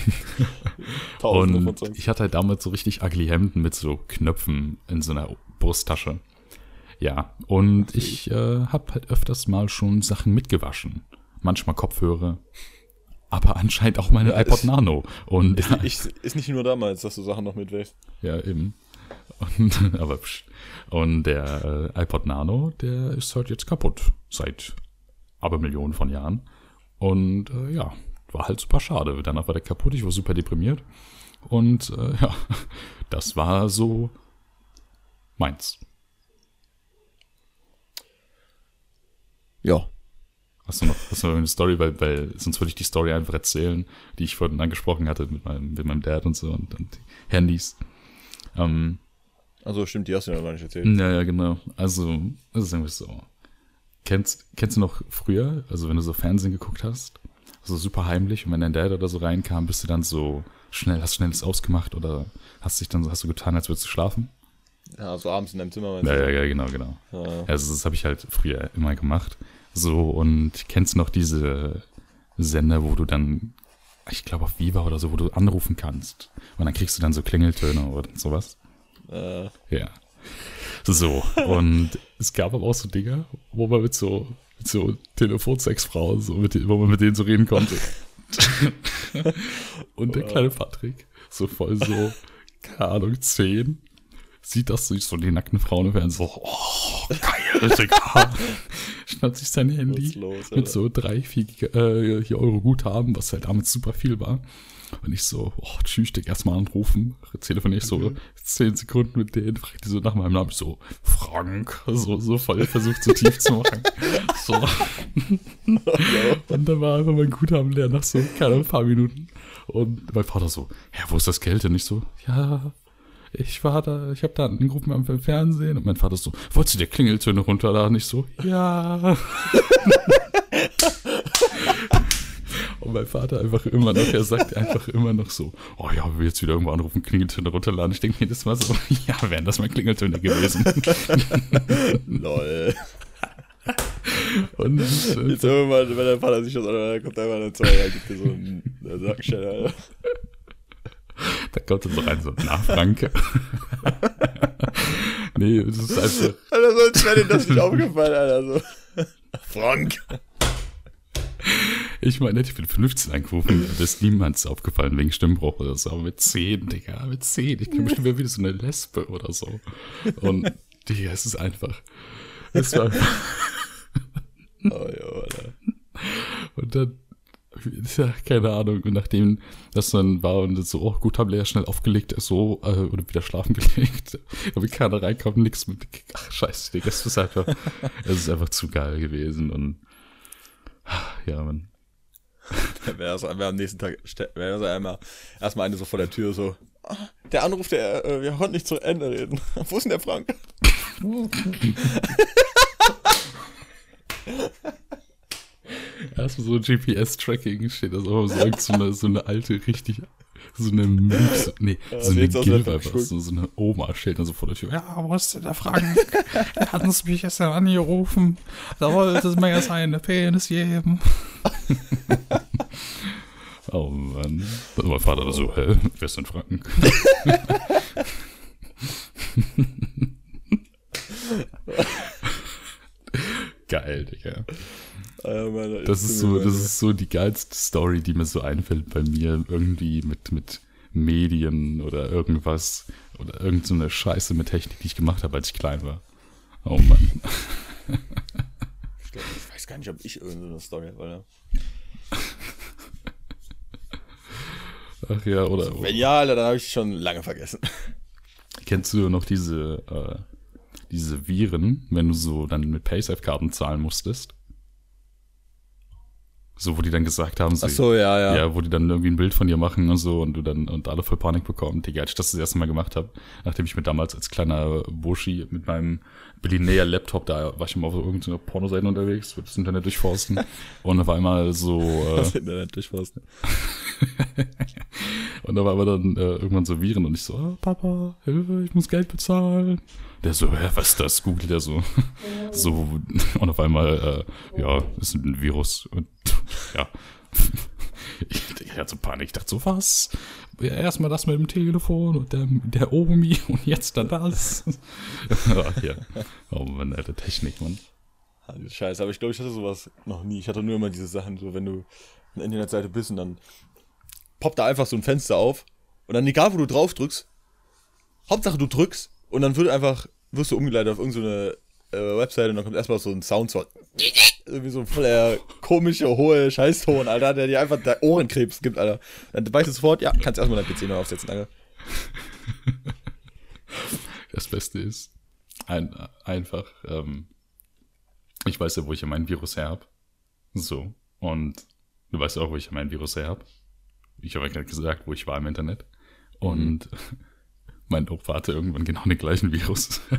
[LAUGHS] Tausende von und Songs. ich hatte halt damals so richtig ugly Hemden mit so Knöpfen in so einer Brusttasche. Ja, und ich äh, habe halt öfters mal schon Sachen mitgewaschen. Manchmal Kopfhörer, aber anscheinend auch meine Ja, iPod ist- Nano. Und Ist, ich, ist nicht nur damals, dass du Sachen noch mitwächst. ja, eben. Und, [LAUGHS] aber psch. Und der äh, iPod Nano, der ist halt jetzt kaputt. Seit aber Millionen von Jahren. Und äh, ja, war halt super schade. Danach war der kaputt, ich war super deprimiert. Und äh, [LAUGHS] ja, das war so meins. Ja. Hast du noch, hast du noch eine Story, weil, weil sonst würde ich die Story einfach erzählen, die ich vorhin angesprochen hatte mit meinem, mit meinem Dad und so und, und Handys. Ähm, Also stimmt, die hast du ja noch gar nicht erzählt. Ja, ja, genau. Also, es ist irgendwie so. Kennst, kennst du noch früher, also wenn du so Fernsehen geguckt hast, so super heimlich und wenn dein Dad oder so reinkam, bist du dann so schnell, hast schnell das ausgemacht oder hast dich dann so, hast du getan, als würdest du schlafen? Ja, so abends in deinem Zimmer Ja, ja, ja, genau, genau. Ja. Also das habe ich halt früher immer gemacht. So, und kennst du noch diese Sender, wo du dann, ich glaube auf Viva oder so, wo du anrufen kannst und dann kriegst du dann so Klingeltöne oder sowas? Äh, Ja. So, und es gab aber auch so Dinger, wo man mit so, mit so Telefonsexfrauen, so mit, wo man mit denen so reden konnte. [LAUGHS] und der kleine Patrick, so voll so, keine Ahnung, zehn, sieht das so, so die nackten Frauen im Fernsehen, so, oh, geil, [LAUGHS] Digga. Schnappt sich sein Handy los, mit so drei, vier, äh, Euro Guthaben, was halt damals super viel war. Und ich so, oh, tschüss, Digga, erstmal anrufen. Telefoniere ich so mhm. zehn Sekunden mit denen, frag die so nach meinem Namen, ich so, Frank, so, so voll versucht, so tief zu machen. [LAUGHS] So. und dann war einfach mein Guthaben leer nach so, keine ein paar Minuten. Und mein Vater so, ja, wo ist das Geld? Und ich so, ja, ich war da, ich habe da angerufen am Fernsehen und mein Vater so, wolltest du dir Klingeltöne runterladen? Ich so, ja. [LAUGHS] und mein Vater einfach immer noch, er sagt einfach immer noch so, oh ja, wir jetzt wieder irgendwo anrufen, Klingeltöne runterladen. Ich denke mir das war so, [LAUGHS] ja, wären das mal Klingeltöne gewesen. [LAUGHS] Lol. Und dann, jetzt irgendwann, wenn der Vater sich das anhört, kommt einfach eine zwei, gibt dir so einen Sacksteller. Da kommt dann so rein, so, na, Franke. [LAUGHS] nee, das ist einfach. Alter, sonst wäre dir das nicht aufgefallen, Alter, so. Frank. Ich meine, ich bin 15 angerufen, da ist niemand's aufgefallen wegen Stimmbruch oder so, aber mit 10, Digga, mit 10. Ich bin [LAUGHS] bestimmt wieder so eine Lesbe oder so. Und, Digga, es ist einfach. Es war einfach. oh ja, Alter. Und dann [LAUGHS] ja, keine Ahnung. Und nachdem das dann war und so, oh gut, haben wir ja schnell aufgelegt, so, äh, oder wieder schlafen [LAUGHS] gelegt. Aber keiner reinkommt, nix mit. Ach, scheiße, Digga, es ist einfach, [LAUGHS] es ist einfach zu geil gewesen und, ja, man. wäre also, wär am nächsten Tag, wäre also einmal, erstmal eine so vor der Tür so, ah, der Anruf, der, äh, wir konnten nicht zu Ende reden. Wo ist denn der Frank? Erstmal so GPS-Tracking steht das auch so, so, eine, so eine alte, richtig, so eine Mix, nee, ja, so eine Gilwe, so, so eine Oma steht da so vor der Tür. Ja, wo ist denn der Frank? er hat uns mich gestern angerufen. Da wollte es mir seine Penis geben. [LAUGHS] oh Mann. Und mein Vater da so, hä, wer ist denn Frank? [LAUGHS] [LAUGHS] Geil, Digga. Äh, das ist so, das ist so die geilste Story, die mir so einfällt bei mir irgendwie mit, mit Medien oder irgendwas oder irgendeine so Scheiße mit Technik, die ich gemacht habe, als ich klein war. Oh Mann. ich, glaub, ich weiß gar nicht, ob ich irgendeine Story habe, oder? Ach ja, oder. Wenn ja, dann habe ich schon lange vergessen. Kennst du noch diese, äh, diese Viren, wenn du so dann mit PaySafe-Karten zahlen musstest? So, wo die dann gesagt haben, so, Ach so, ja, ja. Ja, wo die dann irgendwie ein Bild von dir machen und so und du dann und alle voll Panik bekommen. Digga, als ich das das erste Mal gemacht habe, nachdem ich mir damals als kleiner Burschi mit meinem Billionär Laptop, da war ich immer auf irgendeiner Pornoseite unterwegs, wird das Internet durchforsten [LAUGHS] und auf einmal so äh, das Internet durchforsten. [LAUGHS] und da war aber dann äh, irgendwann so Viren und ich so, oh, Papa, Hilfe, ich muss Geld bezahlen. Der so, hä, was ist das? Googelt der so. [LAUGHS] so, und auf einmal, äh, ja, ist ein Virus. Und [LAUGHS] ja. Ich, [LAUGHS] ich hatte so Panik. Ich dachte so, was? Ja, erstmal das mit dem Telefon und der, der Omi und jetzt dann das. ja. Oh Mann, alter Technik, Mann. Scheiße, aber ich glaube, ich hatte sowas noch nie. Ich hatte nur immer diese Sachen, so wenn du eine Internetseite bist und dann poppt da einfach so ein Fenster auf und dann egal, wo du drauf drückst, Hauptsache du drückst und dann wird einfach, wirst du umgeleitet auf irgendeine so äh, Website und dann kommt erstmal so ein Sound so irgendwie so ein voller komische, hohe Scheißton, Alter, der dir einfach der Ohrenkrebs gibt, Alter. Dann weißt du sofort, ja, kannst erstmal dein PC neu aufsetzen, danke. [LAUGHS] Das Beste ist ein, einfach, ähm, ich weiß ja, wo ich mein Virus her hab. So. Und du weißt auch, wo ich mein Virus her hab. Ich habe ja gerade gesagt, wo ich war im Internet. Und mhm. [LAUGHS] mein Opa hatte irgendwann genau den gleichen Virus. [LAUGHS]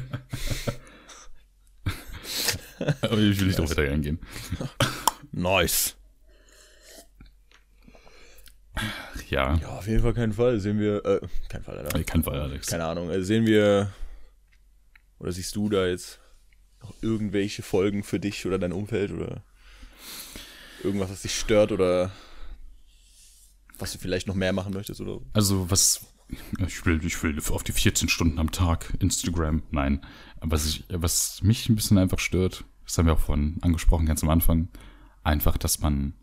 Aber ich will nicht yes. drauf weiter eingehen. Nice. Ja. Ja, auf jeden Fall keinen Fall. Sehen wir, äh, kein Fall, Alter. Kein Fall, Alex. Keine Ahnung. Also sehen wir, oder siehst du da jetzt noch irgendwelche Folgen für dich oder dein Umfeld oder irgendwas, was dich stört oder was du vielleicht noch mehr machen möchtest oder? Also was ich will, ich will auf die 14 Stunden am Tag Instagram. Nein. Was, ich, was mich ein bisschen einfach stört, das haben wir auch vorhin angesprochen, ganz am Anfang, einfach, dass man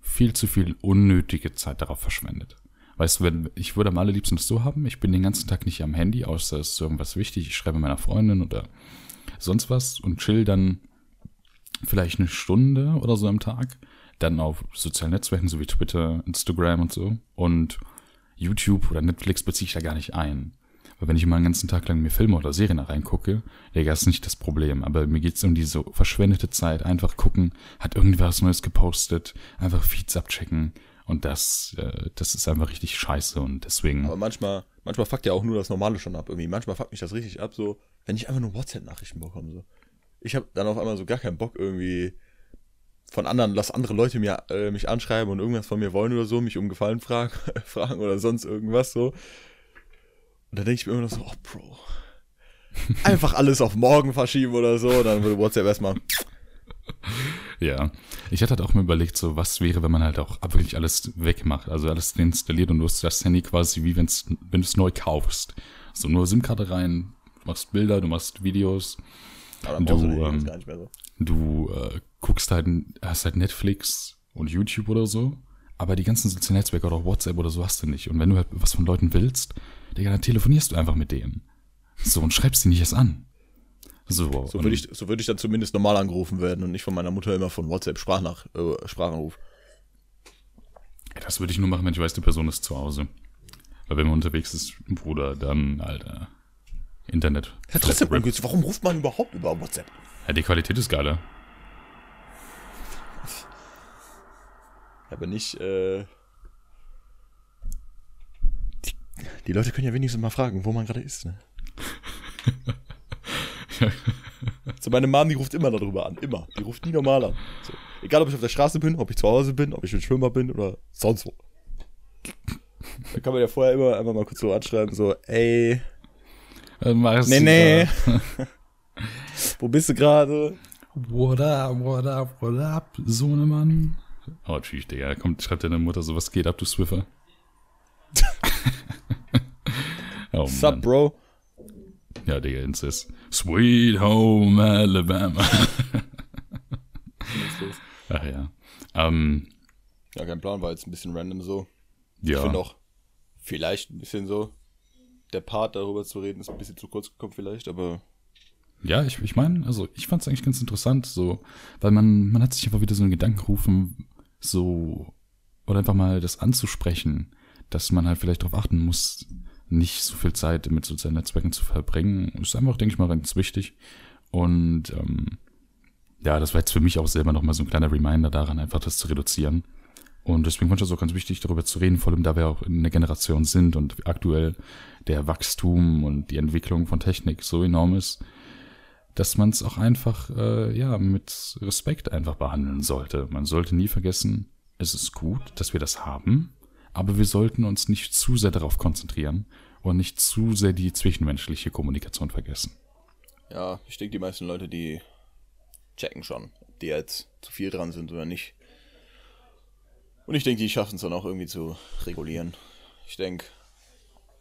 viel zu viel unnötige Zeit darauf verschwendet. Weißt du, wenn, ich würde am allerliebsten das so haben, ich bin den ganzen Tag nicht am Handy, außer es ist irgendwas wichtig, ich schreibe meiner Freundin oder sonst was und chill dann vielleicht eine Stunde oder so am Tag, dann auf sozialen Netzwerken, so wie Twitter, Instagram und so und YouTube oder Netflix beziehe ich da gar nicht ein. Weil wenn ich mal einen ganzen Tag lang mir Filme oder Serien reingucke, Digga, ist nicht das Problem. Aber mir geht's um diese verschwendete Zeit. Einfach gucken, hat irgendwas Neues gepostet, einfach Feeds abchecken. Und das, äh, das ist einfach richtig scheiße und deswegen. Aber manchmal, manchmal fuckt ja auch nur das Normale schon ab irgendwie. Manchmal fuckt mich das richtig ab, so, wenn ich einfach nur WhatsApp-Nachrichten bekomme, so. Ich habe dann auf einmal so gar keinen Bock irgendwie von anderen, lass andere Leute mir, äh, mich anschreiben und irgendwas von mir wollen oder so, mich um Gefallen fragen, [LAUGHS] fragen oder sonst irgendwas so. Und dann denke ich mir immer noch so, oh Bro, [LAUGHS] einfach alles auf morgen verschieben oder so, dann würde WhatsApp erstmal. [LAUGHS] Ja, ich hatte halt auch mal überlegt, so was wäre, wenn man halt auch wirklich alles wegmacht, also alles installiert und du hast das Handy quasi wie wenn's, wenn du es neu kaufst. So nur SIM-Karte rein, du machst Bilder, du machst Videos. Aber dann Du, ähm, gar nicht mehr so. Du äh, guckst halt, hast halt Netflix und YouTube oder so, aber die ganzen sozialen Netzwerke oder WhatsApp oder so hast du nicht. Und wenn du halt was von Leuten willst, Digga, dann telefonierst du einfach mit denen. So, und schreibst die nicht erst an. So, So würde ich, so würde ich dann zumindest normal angerufen werden und nicht von meiner Mutter immer von WhatsApp Sprachnach, äh, Sprachanruf. Das würde ich nur machen, wenn ich weiß, die Person ist zu Hause. Weil wenn man unterwegs ist, Bruder, dann, Alter, Internet. Ja, trotzdem. Warum ruft man überhaupt über WhatsApp? Ja, die Qualität ist geiler. Aber nicht, äh. Die, die Leute können ja wenigstens mal fragen, wo man gerade ist, ne? [LAUGHS] so, meine Mom, die ruft immer darüber an. Immer. Die ruft nie normal an. So. Egal, ob ich auf der Straße bin, ob ich zu Hause bin, ob ich im Schwimmer bin oder sonst wo. Da kann man ja vorher immer einfach mal kurz so anschreiben, so, ey, Äh, machst [LAUGHS] nee, nee. da? wo bist du gerade? What up, what up, what up, Sohnemann? Oh, tschüss, Digga. Kommt, schreibt deine Mutter so, was geht ab, du Swiffer? [LAUGHS] oh, Sup, Mann. Bro? Ja, Digga, Incest. Sweet Home Alabama. Ach ja. Ähm, Ja, kein Plan, war jetzt ein bisschen random so. ja. Ich finde auch vielleicht ein bisschen so, der Part darüber zu reden, ist ein bisschen zu kurz gekommen vielleicht, aber Ja, ich, ich meine, also ich fand es eigentlich ganz interessant, so, weil man, man hat sich einfach wieder so einen Gedanken gerufen, so, oder einfach mal das anzusprechen, dass man halt vielleicht darauf achten muss, nicht so viel Zeit mit sozialen Netzwerken zu verbringen. Ist einfach, denke ich mal, ganz wichtig. Und ähm, ja, das war jetzt für mich auch selber nochmal so ein kleiner Reminder daran, einfach das zu reduzieren. Und deswegen fand ich das auch ganz wichtig, darüber zu reden, vor allem da wir auch in einer Generation sind und aktuell der Wachstum und die Entwicklung von Technik so enorm ist, dass man es auch einfach äh, ja mit Respekt einfach behandeln sollte. Man sollte nie vergessen, es ist gut, dass wir das haben, aber wir sollten uns nicht zu sehr darauf konzentrieren und nicht zu sehr die zwischenmenschliche Kommunikation vergessen. ja, ich denke, die meisten Leute, die checken schon, ob die jetzt zu viel dran sind oder nicht. Und ich denke, die schaffen es dann auch irgendwie zu regulieren. Ich denke,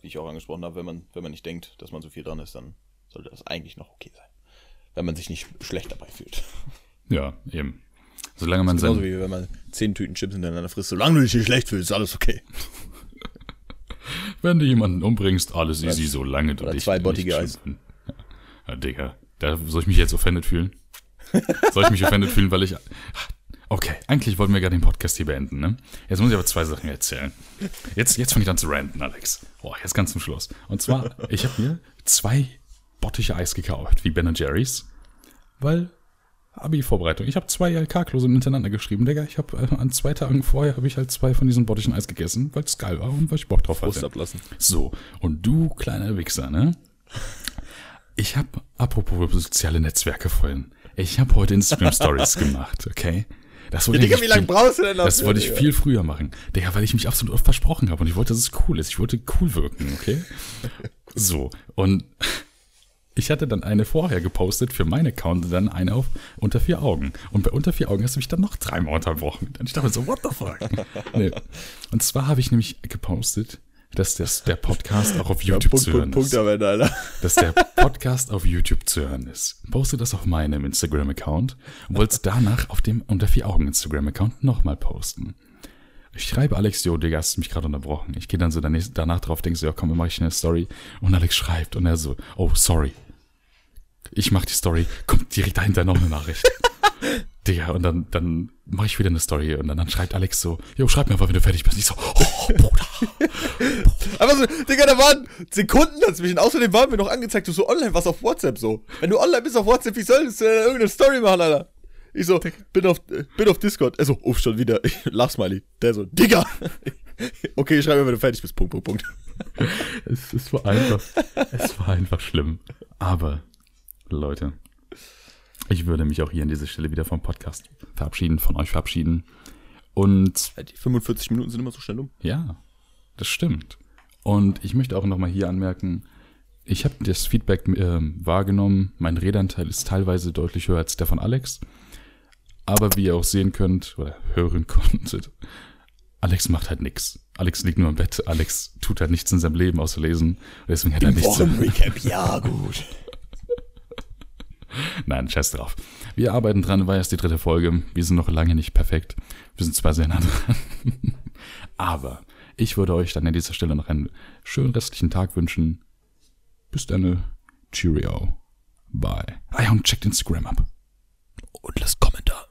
wie ich auch angesprochen habe, wenn man, wenn man nicht denkt, dass man zu viel dran ist, dann sollte das eigentlich noch okay sein. Wenn man sich nicht schlecht dabei fühlt. Ja, eben. Solange man Genauso wie wenn man zehn Tüten Chips hintereinander frisst. Solange du dich nicht schlecht fühlst, ist alles okay. wenn du jemanden umbringst, alles easy, solange du oder dich zwei nicht Eis. schimpfen. Ja. ja, Digga, da soll ich mich jetzt offended fühlen? soll ich mich offended fühlen, weil ich Okay, eigentlich wollten wir gerade den Podcast hier beenden, ne? Jetzt muss ich aber zwei Sachen erzählen. Jetzt, jetzt fange ich an zu ranten, Alex. Boah, jetzt ganz zum Schluss. Und zwar, ich habe mir zwei bottische Eis gekauft, wie Ben Jerry's, weil Abi-Vorbereitung. Ich habe zwei LK-Klausuren hintereinander geschrieben, Digga. Ich habe äh, an zwei Tagen vorher habe ich halt zwei von diesen bottischen Eis gegessen, weil es geil war und weil ich Bock drauf Brust hatte. ablassen. So, und du kleiner Wichser, ne? Ich habe, apropos soziale Netzwerke vorhin, ich habe heute Instagram Stories gemacht, okay? Das wollte Digga, ich wie lange brauchst du denn Das dafür, wollte ich Digga? viel früher machen. Digga, weil ich mich absolut oft versprochen habe und ich wollte, dass es cool ist. Ich wollte cool wirken, okay? So, und ich hatte dann eine vorher gepostet für meinen Account und dann eine auf unter vier Augen. Und bei unter vier Augen hast du mich dann noch dreimal unterbrochen. Und ich dachte so, what the fuck? [LAUGHS] nee. Und zwar habe ich nämlich gepostet, dass das, der Podcast auch auf Ja, YouTube Punkt, zu hören Punkt, ist Punkt am Alter. dass der Podcast auf YouTube zu hören ist. Poste das auf meinem Instagram-Account und wollte es danach auf dem Unter vier Augen Instagram-Account nochmal posten. Ich schreibe Alex, jo, Digga, hast mich gerade unterbrochen. Ich gehe dann so danach drauf, denke so, ja komm, mach ich eine Story. Und Alex schreibt und er so, oh, sorry. Ich mach die Story, kommt direkt dahinter noch eine Nachricht. [LAUGHS] Digga, und dann, dann mache ich wieder eine Story und dann, dann schreibt Alex so, jo, schreib mir einfach, wenn du fertig bist. Ich so, oh, Bruder. [LAUGHS] Aber so, Digga, da waren Sekunden dazwischen. Außerdem waren wir noch angezeigt, du so online warst auf WhatsApp so. Wenn du online bist auf WhatsApp, wie sollst du äh, irgendeine Story machen, Alter? Ich so, bin auf, bin auf Discord. Er so, uff, schon wieder. Lach Smiley. Der so, Digga. [LAUGHS] Okay, ich schreibe mir, wenn du fertig bist. Punkt, Punkt, Punkt. Es, es war einfach, es war einfach schlimm. Aber, Leute, ich würde mich auch hier an dieser Stelle wieder vom Podcast verabschieden, von euch verabschieden. Und. Die 45 Minuten sind immer so schnell um. Ja, das stimmt. Und ich möchte auch nochmal hier anmerken, ich habe das Feedback äh, wahrgenommen. Mein Redanteil ist teilweise deutlich höher als der von Alex. Aber wie ihr auch sehen könnt oder hören [LAUGHS] konntet, Alex macht halt nichts. Alex liegt nur im Bett. Alex tut halt nichts in seinem Leben außer lesen. Deswegen hat er nichts. Recap, ja gut. [LAUGHS] [LAUGHS] Nein, Scheiß drauf. Wir arbeiten dran, war erst die dritte Folge. Wir sind noch lange nicht perfekt. Wir sind zwar sehr nah dran. [LAUGHS] Aber ich würde euch dann an dieser Stelle noch einen schönen restlichen Tag wünschen. Bis dann. Cheerio. Bye. Ah ja, und checkt Instagram ab. Und lasst Kommentare